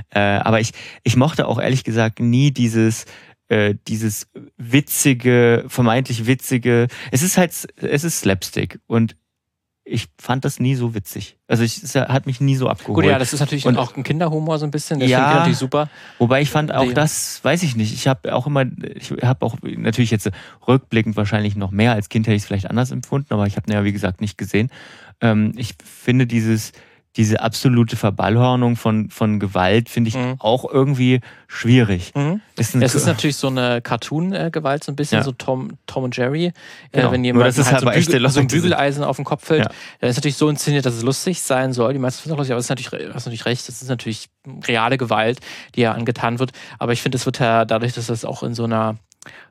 Äh, aber ich, ich mochte auch ehrlich gesagt nie dieses äh, dieses witzige, vermeintlich witzige. Es ist halt, es ist Slapstick und ich fand das nie so witzig. Also ich, es hat mich nie so abgeholt. Gut, ja, das ist natürlich und, auch ein Kinderhumor so ein bisschen. Das ja, natürlich super. Wobei ich fand auch das, weiß ich nicht. Ich habe auch immer, ich habe auch natürlich jetzt rückblickend wahrscheinlich noch mehr als Kind hätte ich es vielleicht anders empfunden, aber ich habe ja wie gesagt nicht gesehen. Ähm, ich finde dieses diese absolute Verballhornung von, von Gewalt finde ich mhm. auch irgendwie schwierig. Mhm. Ist es ist natürlich so eine Cartoon-Gewalt, so ein bisschen ja. so Tom, Tom und Jerry. Äh, genau. wenn jemand halt, halt so, Bügel, so ein Bügeleisen auf den Kopf fällt, ja. dann ist natürlich so inszeniert, dass es lustig sein soll. Die meisten finden es lustig, aber es ist natürlich, hast natürlich recht, das ist natürlich reale Gewalt, die ja angetan wird. Aber ich finde, es wird ja dadurch, dass das auch in so einer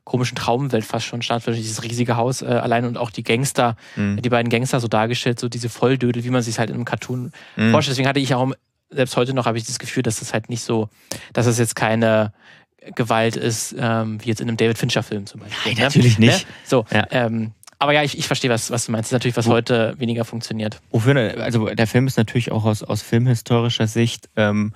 komischen Traumwelt fast schon stattfindet. Dieses riesige Haus äh, allein und auch die Gangster, mhm. die beiden Gangster so dargestellt, so diese Volldödel, wie man sich halt in einem Cartoon mhm. vorstellt. Deswegen hatte ich auch, selbst heute noch, habe ich das Gefühl, dass das halt nicht so, dass es das jetzt keine Gewalt ist, ähm, wie jetzt in einem David Fincher-Film zum Beispiel. Nein, ne? natürlich ne? nicht. So, ja. ähm, aber ja, ich, ich verstehe, was, was du meinst. Das ist natürlich, was heute weniger funktioniert. Wofür, also der Film ist natürlich auch aus, aus filmhistorischer Sicht ähm,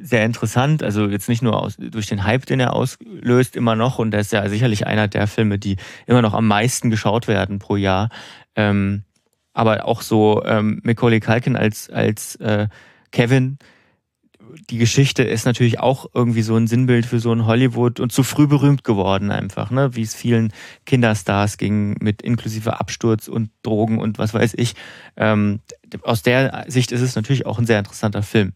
sehr interessant. Also jetzt nicht nur aus, durch den Hype, den er auslöst, immer noch. Und der ist ja sicherlich einer der Filme, die immer noch am meisten geschaut werden pro Jahr. Ähm, aber auch so ähm, Macaulay Culkin als, als äh, Kevin. Die Geschichte ist natürlich auch irgendwie so ein Sinnbild für so ein Hollywood und zu früh berühmt geworden einfach, ne? Wie es vielen Kinderstars ging mit inklusive Absturz und Drogen und was weiß ich. Ähm, aus der Sicht ist es natürlich auch ein sehr interessanter Film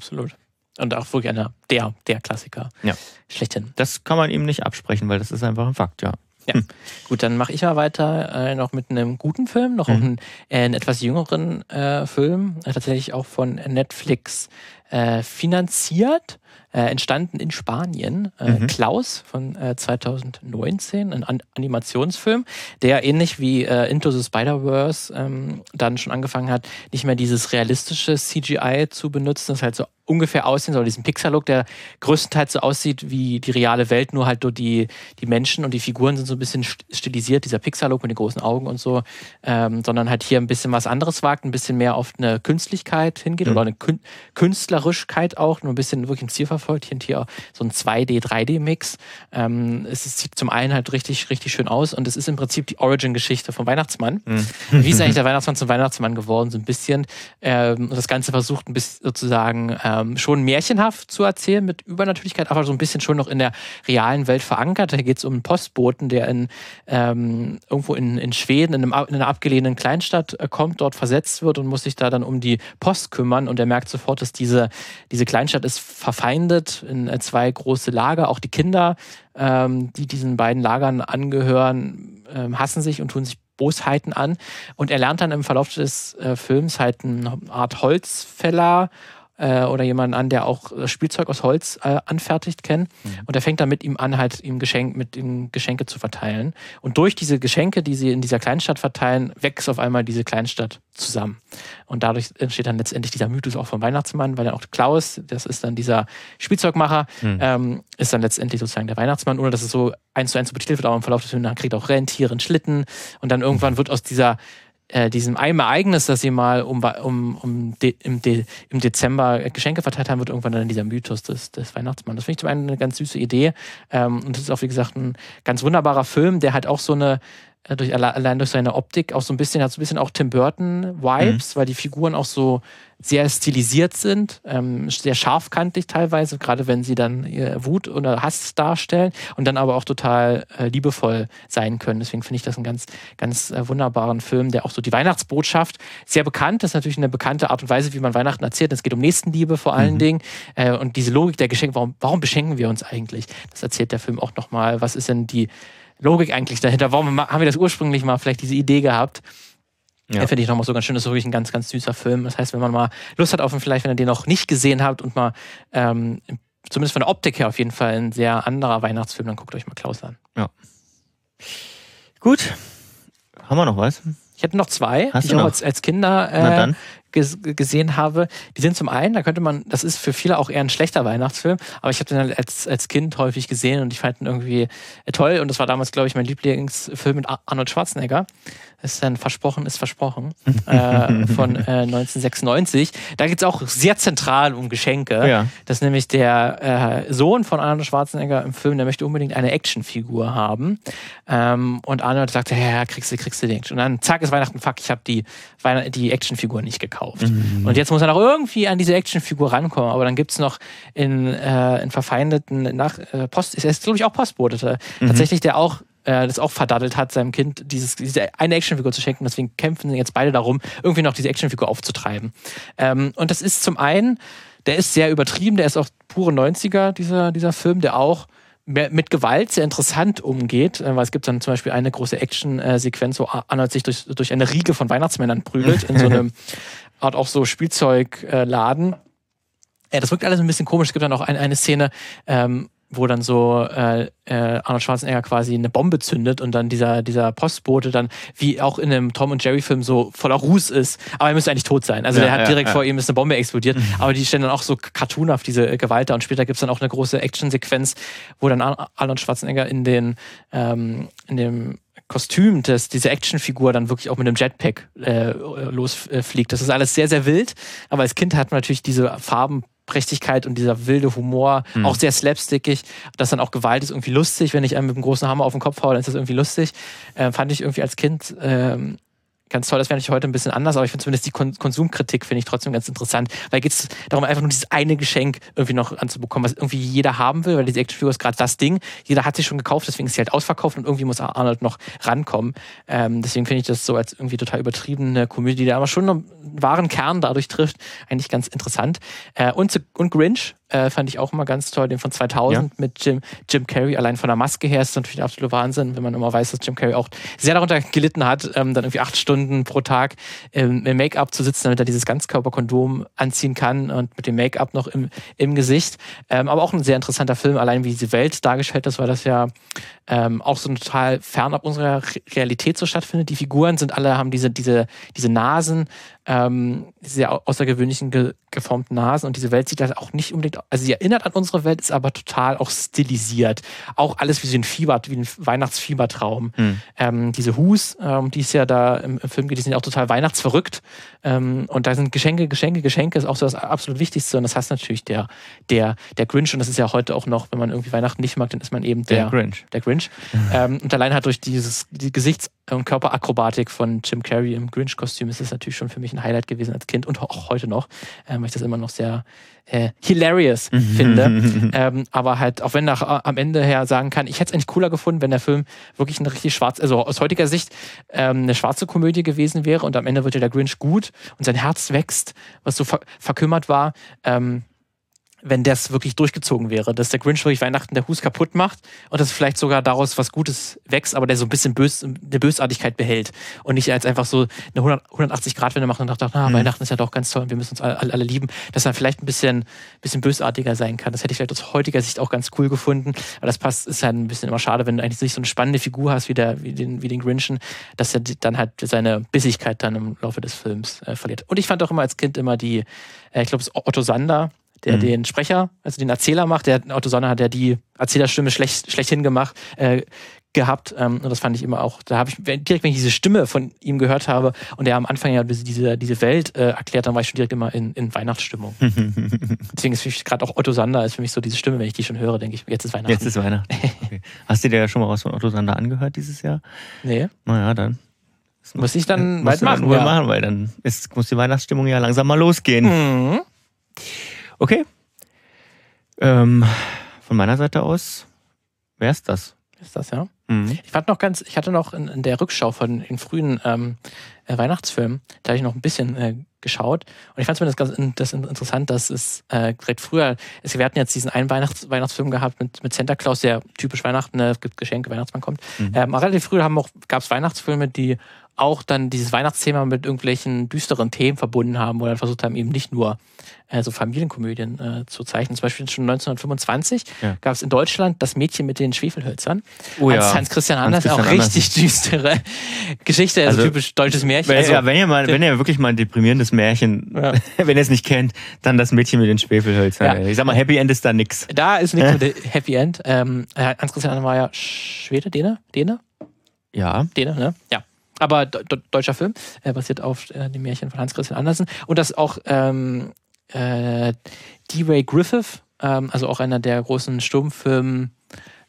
absolut. Und auch wirklich einer der, der Klassiker. Ja. Schlechthin. Das kann man ihm nicht absprechen, weil das ist einfach ein Fakt, ja. Ja, hm. gut, dann mache ich mal weiter äh, noch mit einem guten Film, noch mhm. einen, äh, einen, etwas jüngeren äh, Film, äh, tatsächlich auch von Netflix äh, finanziert. Äh, entstanden in Spanien. Äh, mhm. Klaus von äh, 2019, ein An Animationsfilm, der ähnlich wie äh, Into the Spider-Verse ähm, dann schon angefangen hat, nicht mehr dieses realistische CGI zu benutzen, das halt so ungefähr aussehen soll, diesen Pixar-Look, der größtenteils so aussieht wie die reale Welt, nur halt nur die, die Menschen und die Figuren sind so ein bisschen stilisiert, dieser Pixar-Look mit den großen Augen und so, ähm, sondern halt hier ein bisschen was anderes wagt, ein bisschen mehr auf eine Künstlichkeit hingeht mhm. oder eine Kün Künstlerischkeit auch, nur ein bisschen wirklich ein Ziel verfolgt. Hier und hier so ein 2D, 3D-Mix. Ähm, es sieht zum einen halt richtig, richtig schön aus und es ist im Prinzip die Origin-Geschichte vom Weihnachtsmann. Mhm. Wie ist eigentlich der Weihnachtsmann zum Weihnachtsmann geworden, so ein bisschen. Ähm, und das Ganze versucht ein bisschen sozusagen ähm, schon märchenhaft zu erzählen mit Übernatürlichkeit, aber so ein bisschen schon noch in der realen Welt verankert. Da geht es um einen Postboten, der in, ähm, irgendwo in, in Schweden, in, einem, in einer abgelehnten Kleinstadt äh, kommt, dort versetzt wird und muss sich da dann um die Post kümmern und er merkt sofort, dass diese, diese Kleinstadt ist verfeindet in äh, zwei große Lager. Auch die Kinder, ähm, die diesen beiden Lagern angehören, äh, hassen sich und tun sich Bosheiten an. Und er lernt dann im Verlauf des äh, Films halt eine Art Holzfäller äh, oder jemanden an, der auch äh, Spielzeug aus Holz äh, anfertigt, kennen. Mhm. Und er fängt dann mit ihm an, halt ihm Geschenk, mit ihm Geschenke zu verteilen. Und durch diese Geschenke, die sie in dieser Kleinstadt verteilen, wächst auf einmal diese Kleinstadt zusammen. Und dadurch entsteht dann letztendlich dieser Mythos auch vom Weihnachtsmann, weil dann auch Klaus, das ist dann dieser Spielzeugmacher, mhm. ähm, ist dann letztendlich sozusagen der Weihnachtsmann, ohne dass es so eins zu eins betitelt wird, aber im Verlauf des Films kriegt auch Rentiere, einen Schlitten und dann irgendwann wird aus dieser äh, diesem einem Ereignis, dass sie mal um, um, um de, im, de, im Dezember Geschenke verteilt haben, wird irgendwann dann dieser Mythos des, des Weihnachtsmanns. Das finde ich zum einen eine ganz süße Idee. Ähm, und das ist auch, wie gesagt, ein ganz wunderbarer Film, der halt auch so eine durch, allein durch seine Optik auch so ein bisschen, hat so ein bisschen auch Tim Burton-Vibes, mhm. weil die Figuren auch so sehr stilisiert sind, ähm, sehr scharfkantig teilweise, gerade wenn sie dann Wut oder Hass darstellen und dann aber auch total äh, liebevoll sein können. Deswegen finde ich das einen ganz, ganz äh, wunderbaren Film, der auch so die Weihnachtsbotschaft sehr bekannt, das ist natürlich eine bekannte Art und Weise, wie man Weihnachten erzählt. Es geht um Nächstenliebe vor allen mhm. Dingen äh, und diese Logik der Geschenke, warum, warum beschenken wir uns eigentlich? Das erzählt der Film auch nochmal. Was ist denn die Logik eigentlich dahinter? Warum haben wir das ursprünglich mal vielleicht diese Idee gehabt? Ja. Finde ich nochmal so ganz schön. Das ist wirklich ein ganz, ganz süßer Film. Das heißt, wenn man mal Lust hat auf ihn, vielleicht, wenn ihr den noch nicht gesehen habt und mal, ähm, zumindest von der Optik her auf jeden Fall ein sehr anderer Weihnachtsfilm, dann guckt euch mal Klaus an. Ja. Gut. Haben wir noch was? Ich hätte noch zwei, Hast die ich auch als, als Kinder äh, gesehen habe. Die sind zum einen, da könnte man, das ist für viele auch eher ein schlechter Weihnachtsfilm, aber ich habe den halt als, als Kind häufig gesehen und ich fand ihn irgendwie toll und das war damals, glaube ich, mein Lieblingsfilm mit Arnold Schwarzenegger. Das ist dann Versprochen ist Versprochen äh, von äh, 1996. Da geht es auch sehr zentral um Geschenke. Ja. Das ist nämlich der äh, Sohn von Arnold Schwarzenegger im Film, der möchte unbedingt eine Actionfigur haben. Ähm, und Arnold sagt, ja, kriegst du, kriegst du die Action. Und dann zack ist Weihnachten, fuck, ich habe die, die Actionfigur nicht gekauft gekauft. Mhm. Und jetzt muss er noch irgendwie an diese Actionfigur rankommen. Aber dann gibt es noch in, äh, in verfeindeten nach äh, Post, ist, ist glaube ich auch Postbote mhm. tatsächlich, der auch äh, das auch verdaddelt hat, seinem Kind dieses, diese eine Actionfigur zu schenken. Deswegen kämpfen jetzt beide darum, irgendwie noch diese Actionfigur aufzutreiben. Ähm, und das ist zum einen, der ist sehr übertrieben, der ist auch pure 90er, dieser, dieser Film, der auch mit Gewalt sehr interessant umgeht, äh, weil es gibt dann zum Beispiel eine große Action-Sequenz, wo Arnold sich durch, durch eine Riege von Weihnachtsmännern prügelt in so einem Art auch so Spielzeugladen. Äh, das wirkt alles ein bisschen komisch. Es gibt dann auch ein, eine Szene, ähm, wo dann so äh, äh, Arnold Schwarzenegger quasi eine Bombe zündet und dann dieser, dieser Postbote dann, wie auch in einem Tom und Jerry Film, so voller Ruß ist. Aber er müsste eigentlich tot sein. Also ja, der hat direkt ja. vor ihm ist eine Bombe explodiert. Mhm. Aber die stellen dann auch so cartoonhaft diese Gewalt da. Und später gibt es dann auch eine große Actionsequenz, wo dann Arnold Schwarzenegger in den ähm, in dem Kostüm, dass diese Actionfigur dann wirklich auch mit einem Jetpack äh, losfliegt. Das ist alles sehr, sehr wild. Aber als Kind hat man natürlich diese Farbenprächtigkeit und dieser wilde Humor, mhm. auch sehr slapstickig, dass dann auch Gewalt ist irgendwie lustig. Wenn ich einem mit einem großen Hammer auf den Kopf haue, dann ist das irgendwie lustig. Äh, fand ich irgendwie als Kind ähm, ganz toll. Das wäre natürlich heute ein bisschen anders, aber ich finde zumindest die Kon Konsumkritik finde ich trotzdem ganz interessant, weil geht es darum, einfach nur dieses eine Geschenk irgendwie noch anzubekommen, was irgendwie jeder haben will, weil diese Actionfigur ist gerade das Ding. Jeder hat sie schon gekauft, deswegen ist sie halt ausverkauft und irgendwie muss Arnold noch rankommen. Ähm, deswegen finde ich das so als irgendwie total übertriebene Komödie, die aber schon einen wahren Kern dadurch trifft, eigentlich ganz interessant. Äh, und, und Grinch, äh, fand ich auch immer ganz toll, den von 2000 ja. mit Jim, Jim Carrey. Allein von der Maske her ist natürlich der absolute Wahnsinn, wenn man immer weiß, dass Jim Carrey auch sehr darunter gelitten hat, ähm, dann irgendwie acht Stunden pro Tag ähm, im Make-up zu sitzen, damit er dieses Ganzkörperkondom anziehen kann und mit dem Make-up noch im, im Gesicht. Ähm, aber auch ein sehr interessanter Film, allein wie diese Welt dargestellt ist, weil das ja ähm, auch so total fernab unserer Realität so stattfindet. Die Figuren sind alle, haben diese, diese, diese Nasen, ähm, sehr außergewöhnlichen ge geformten Nasen und diese Welt sieht halt auch nicht unbedingt, also sie erinnert an unsere Welt, ist aber total auch stilisiert. Auch alles wie so ein Fieber, wie ein Weihnachtsfiebertraum. Hm. Ähm, diese Hus, ähm, die es ja da im, im, Film geht, die sind auch total weihnachtsverrückt. Ähm, und da sind Geschenke, Geschenke, Geschenke ist auch so das absolut Wichtigste. Und das heißt natürlich der, der, der Grinch. Und das ist ja heute auch noch, wenn man irgendwie Weihnachten nicht mag, dann ist man eben der, der Grinch. Der Grinch. Mhm. und allein halt durch dieses, die Gesichts- und Körperakrobatik von Jim Carrey im Grinch-Kostüm ist das natürlich schon für mich ein Highlight gewesen als Kind und auch heute noch, ähm, weil ich das immer noch sehr äh, hilarious mhm. finde. ähm, aber halt, auch wenn nach äh, am Ende her sagen kann, ich hätte es eigentlich cooler gefunden, wenn der Film wirklich eine richtig schwarz, also aus heutiger Sicht ähm, eine schwarze Komödie gewesen wäre und am Ende wird ja der Grinch gut und sein Herz wächst, was so ver verkümmert war. Ähm, wenn das wirklich durchgezogen wäre, dass der Grinch wirklich Weihnachten der Hus kaputt macht und dass vielleicht sogar daraus was Gutes wächst, aber der so ein bisschen bös, eine Bösartigkeit behält und nicht als einfach so eine 180-Grad-Wende macht und dachte, na, mhm. Weihnachten ist ja doch ganz toll und wir müssen uns alle, alle, lieben, dass er vielleicht ein bisschen, bisschen bösartiger sein kann. Das hätte ich vielleicht aus heutiger Sicht auch ganz cool gefunden, aber das passt, ist halt ein bisschen immer schade, wenn du eigentlich nicht so eine spannende Figur hast wie, der, wie, den, wie den Grinchen, dass er dann halt seine Bissigkeit dann im Laufe des Films äh, verliert. Und ich fand auch immer als Kind immer die, äh, ich glaube, es Otto Sander, der mhm. den Sprecher, also den Erzähler macht. Der Otto Sonne hat ja die Erzählerstimme schlecht, schlechthin gemacht, äh, gehabt. Ähm, und das fand ich immer auch, da habe ich direkt, wenn ich diese Stimme von ihm gehört habe und der am Anfang ja diese, diese Welt äh, erklärt, dann war ich schon direkt immer in, in Weihnachtsstimmung. Deswegen ist für mich gerade auch Otto Sander ist für mich so diese Stimme, wenn ich die schon höre, denke ich, jetzt ist Weihnachten. Jetzt ist Weihnachten. Okay. Hast du dir ja schon mal was von Otto Sander angehört dieses Jahr? Nee. Naja, dann. Muss ich dann bald machen. Dann ja. machen, weil dann ist, muss die Weihnachtsstimmung ja langsam mal losgehen. Mhm. Okay. Ähm, von meiner Seite aus wäre es das. Ist das, ja? Mhm. Ich fand noch ganz, ich hatte noch in, in der Rückschau von den frühen ähm, äh, Weihnachtsfilmen, da habe ich noch ein bisschen äh, geschaut. Und ich fand es ganz das interessant, dass es äh, direkt früher, es, wir hatten jetzt diesen einen Weihnachts, Weihnachtsfilm gehabt mit, mit Santa Claus, der typisch Weihnachten, ne, es gibt Geschenke, Weihnachtsmann kommt. Mhm. Ähm, relativ früh gab es Weihnachtsfilme, die auch dann dieses Weihnachtsthema mit irgendwelchen düsteren Themen verbunden haben, wo dann versucht haben, eben nicht nur äh, so Familienkomödien äh, zu zeichnen. Zum Beispiel schon 1925 ja. gab es in Deutschland das Mädchen mit den Schwefelhölzern. Oh, ja. Hans Christian Anders, Hans -Christian auch richtig düstere Geschichte, also, also, typisch deutsches Märchen. Wenn, also, ja, wenn ihr mal, wenn ihr wirklich mal ein deprimierendes Märchen, ja. wenn ihr es nicht kennt, dann das Mädchen mit den Schwefelhölzern. Ich sag mal, Happy End ist da nix. Da ist nichts mit Happy End. Ähm, Hans Christian Anders war ja Schwede, Däne, Däne? Ja. Däne, ne? Ja aber de deutscher Film, äh, basiert auf äh, dem Märchen von Hans Christian Andersen. Und das auch ähm, äh, D-Ray Griffith, ähm, also auch einer der großen Stummfilm-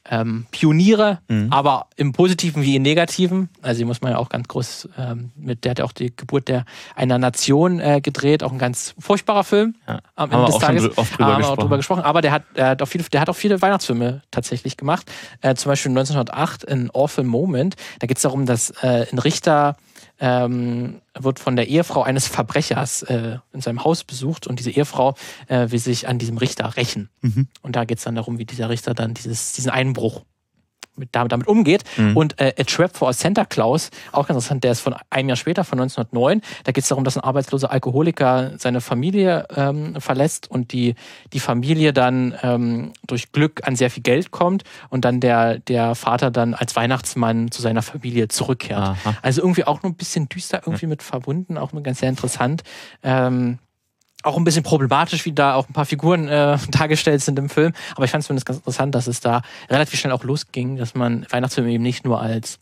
ähm, Pioniere, mhm. aber im Positiven wie im Negativen. Also die muss man ja auch ganz groß ähm, mit, der hat auch die Geburt der einer Nation äh, gedreht, auch ein ganz furchtbarer Film ja. am Ende des Tages. Oft drüber haben wir auch drüber gesprochen. Aber der hat, der hat auch viele, der hat auch viele Weihnachtsfilme tatsächlich gemacht. Äh, zum Beispiel 1908 in Awful Moment. Da geht es darum, dass äh, ein Richter ähm, wird von der Ehefrau eines Verbrechers äh, in seinem Haus besucht und diese Ehefrau äh, will sich an diesem Richter rächen. Mhm. Und da geht es dann darum, wie dieser Richter dann dieses, diesen Einbruch damit, damit umgeht. Mhm. Und äh, A Trap for a Santa Claus, auch ganz interessant, der ist von einem Jahr später, von 1909. Da geht es darum, dass ein arbeitsloser Alkoholiker seine Familie ähm, verlässt und die, die Familie dann ähm, durch Glück an sehr viel Geld kommt und dann der, der Vater dann als Weihnachtsmann zu seiner Familie zurückkehrt. Aha. Also irgendwie auch nur ein bisschen düster irgendwie mit verbunden, auch ganz sehr interessant. Ähm, auch ein bisschen problematisch, wie da auch ein paar Figuren äh, dargestellt sind im Film. Aber ich fand es zumindest ganz interessant, dass es da relativ schnell auch losging, dass man Weihnachtsfilme eben nicht nur als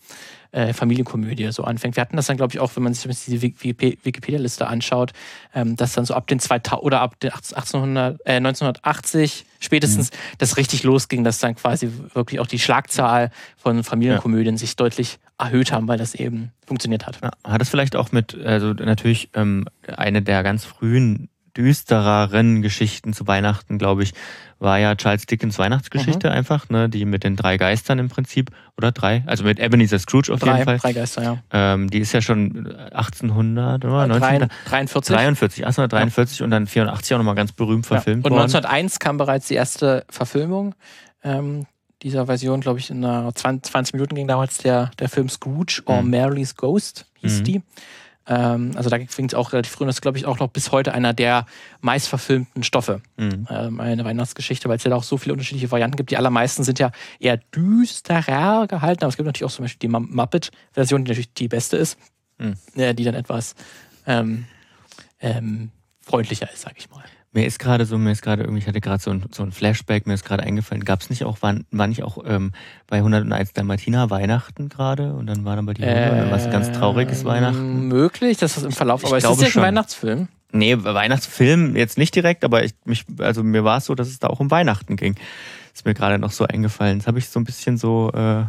äh, Familienkomödie so anfängt. Wir hatten das dann, glaube ich, auch, wenn man sich diese Wikipedia-Liste anschaut, ähm, dass dann so ab den 2000 oder ab den 1800, äh, 1980 spätestens mhm. das richtig losging, dass dann quasi wirklich auch die Schlagzahl von Familienkomödien ja. sich deutlich erhöht haben, weil das eben funktioniert hat. Ja, hat es vielleicht auch mit, also natürlich ähm, eine der ganz frühen düstereren Geschichten zu Weihnachten, glaube ich, war ja Charles Dickens Weihnachtsgeschichte mhm. einfach, ne, die mit den drei Geistern im Prinzip, oder drei, also mit Ebenezer Scrooge auf drei, jeden Fall. Drei Geister, ja. Ähm, die ist ja schon 1800 oder 1943. 43, 1843 ja. und dann 84 auch nochmal ganz berühmt verfilmt ja. Und worden. 1901 kam bereits die erste Verfilmung ähm, dieser Version, glaube ich, in einer 20, 20, Minuten ging damals der, der Film Scrooge or mhm. Mary's Ghost, hieß mhm. die. Ähm, also da fing es auch relativ früh und das ist, glaube ich, auch noch bis heute einer der meistverfilmten Stoffe. Mhm. Ähm, eine Weihnachtsgeschichte, weil es ja auch so viele unterschiedliche Varianten gibt. Die allermeisten sind ja eher düsterer gehalten, aber es gibt natürlich auch zum Beispiel die Muppet-Version, die natürlich die beste ist, mhm. äh, die dann etwas ähm, ähm freundlicher ist, sage ich mal. Mir ist gerade so, mir ist gerade irgendwie, ich hatte gerade so ein, so ein Flashback, mir ist gerade eingefallen, gab es nicht auch, war, war nicht auch ähm, bei 101 der Martina Weihnachten gerade und dann war dann bei dir äh, was ganz trauriges Weihnachten? Möglich, das ist im Verlauf, aber ich es ist ja ein Weihnachtsfilm. Nee, Weihnachtsfilm jetzt nicht direkt, aber ich, mich, also mir war es so, dass es da auch um Weihnachten ging. Ist mir gerade noch so eingefallen. Das habe ich so ein bisschen so, äh,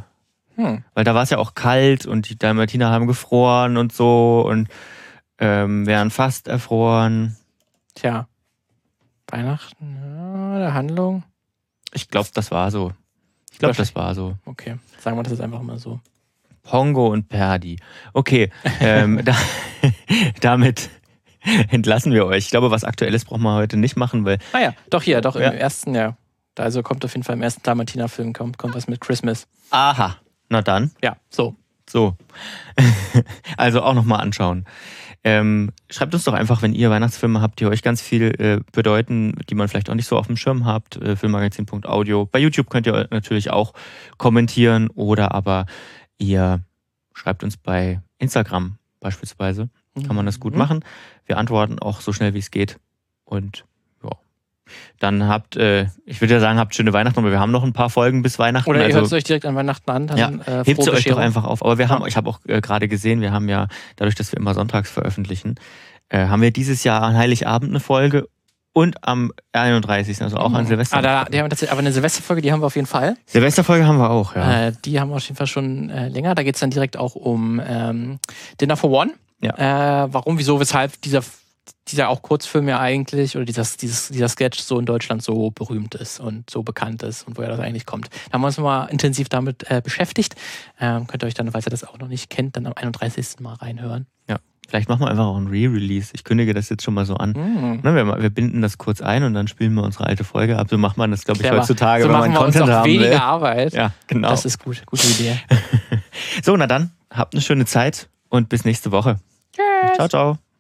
hm. weil da war es ja auch kalt und die Dalmatiner haben gefroren und so und ähm, wären fast erfroren. Tja. Weihnachten, ja, der Handlung. Ich glaube, das war so. Ich glaube, das war so. Okay, sagen wir das jetzt einfach mal so. Pongo und Perdi. Okay, ähm, da, damit entlassen wir euch. Ich glaube, was Aktuelles brauchen wir heute nicht machen, weil. Ah ja, doch hier, doch im Ja. ersten, ja. Da Also kommt auf jeden Fall im ersten Dalmatiner-Film kommt, kommt was mit Christmas. Aha. Na dann. Ja, so. So. also auch nochmal anschauen. Ähm, schreibt uns doch einfach, wenn ihr Weihnachtsfilme habt, die euch ganz viel äh, bedeuten, die man vielleicht auch nicht so auf dem Schirm habt. Äh, Filmmagazin.audio. Bei YouTube könnt ihr natürlich auch kommentieren oder aber ihr schreibt uns bei Instagram beispielsweise. Kann man das gut Mhm. machen. Wir antworten auch so schnell wie es geht. Und. Dann habt, äh, ich würde ja sagen, habt schöne Weihnachten, aber wir haben noch ein paar Folgen bis Weihnachten. Oder ihr also, hört es euch direkt an Weihnachten an, dann Ja, äh, Hebt euch doch einfach auf. Aber wir haben, Ja. ich habe auch äh, gerade gesehen, wir haben ja, dadurch, dass wir immer sonntags veröffentlichen, äh, haben wir dieses Jahr an Heiligabend eine Folge und am 31. also auch an Silvester. Ah, da, die haben tatsächlich, aber eine Silvesterfolge, die haben wir auf jeden Fall. Silvesterfolge haben wir auch, ja. Äh, die haben wir auf jeden Fall schon äh, länger. Da geht es dann direkt auch um ähm, Dinner for One. Ja. Äh, warum, wieso, weshalb dieser, dieser auch Kurzfilm ja eigentlich oder dieses, dieses, dieser Sketch so in Deutschland so berühmt ist und so bekannt ist und woher das eigentlich kommt. Da haben wir uns mal intensiv damit äh, beschäftigt. Ähm, könnt ihr euch dann, falls ihr das auch noch nicht kennt, dann am 31. mal reinhören. ja. Vielleicht machen wir einfach auch ein Re-Release. Ich kündige das jetzt schon mal so an. Mhm. Ne, wir, wir binden das kurz ein und dann spielen wir unsere alte Folge ab. So macht man das, glaube ich, Clever. heutzutage, so wenn man wir uns Content auch haben weniger will. Arbeit. Ja, genau. Das ist gut, gute Idee. So, na dann, habt eine schöne Zeit und bis nächste Woche. Tschüss. Ciao, ciao.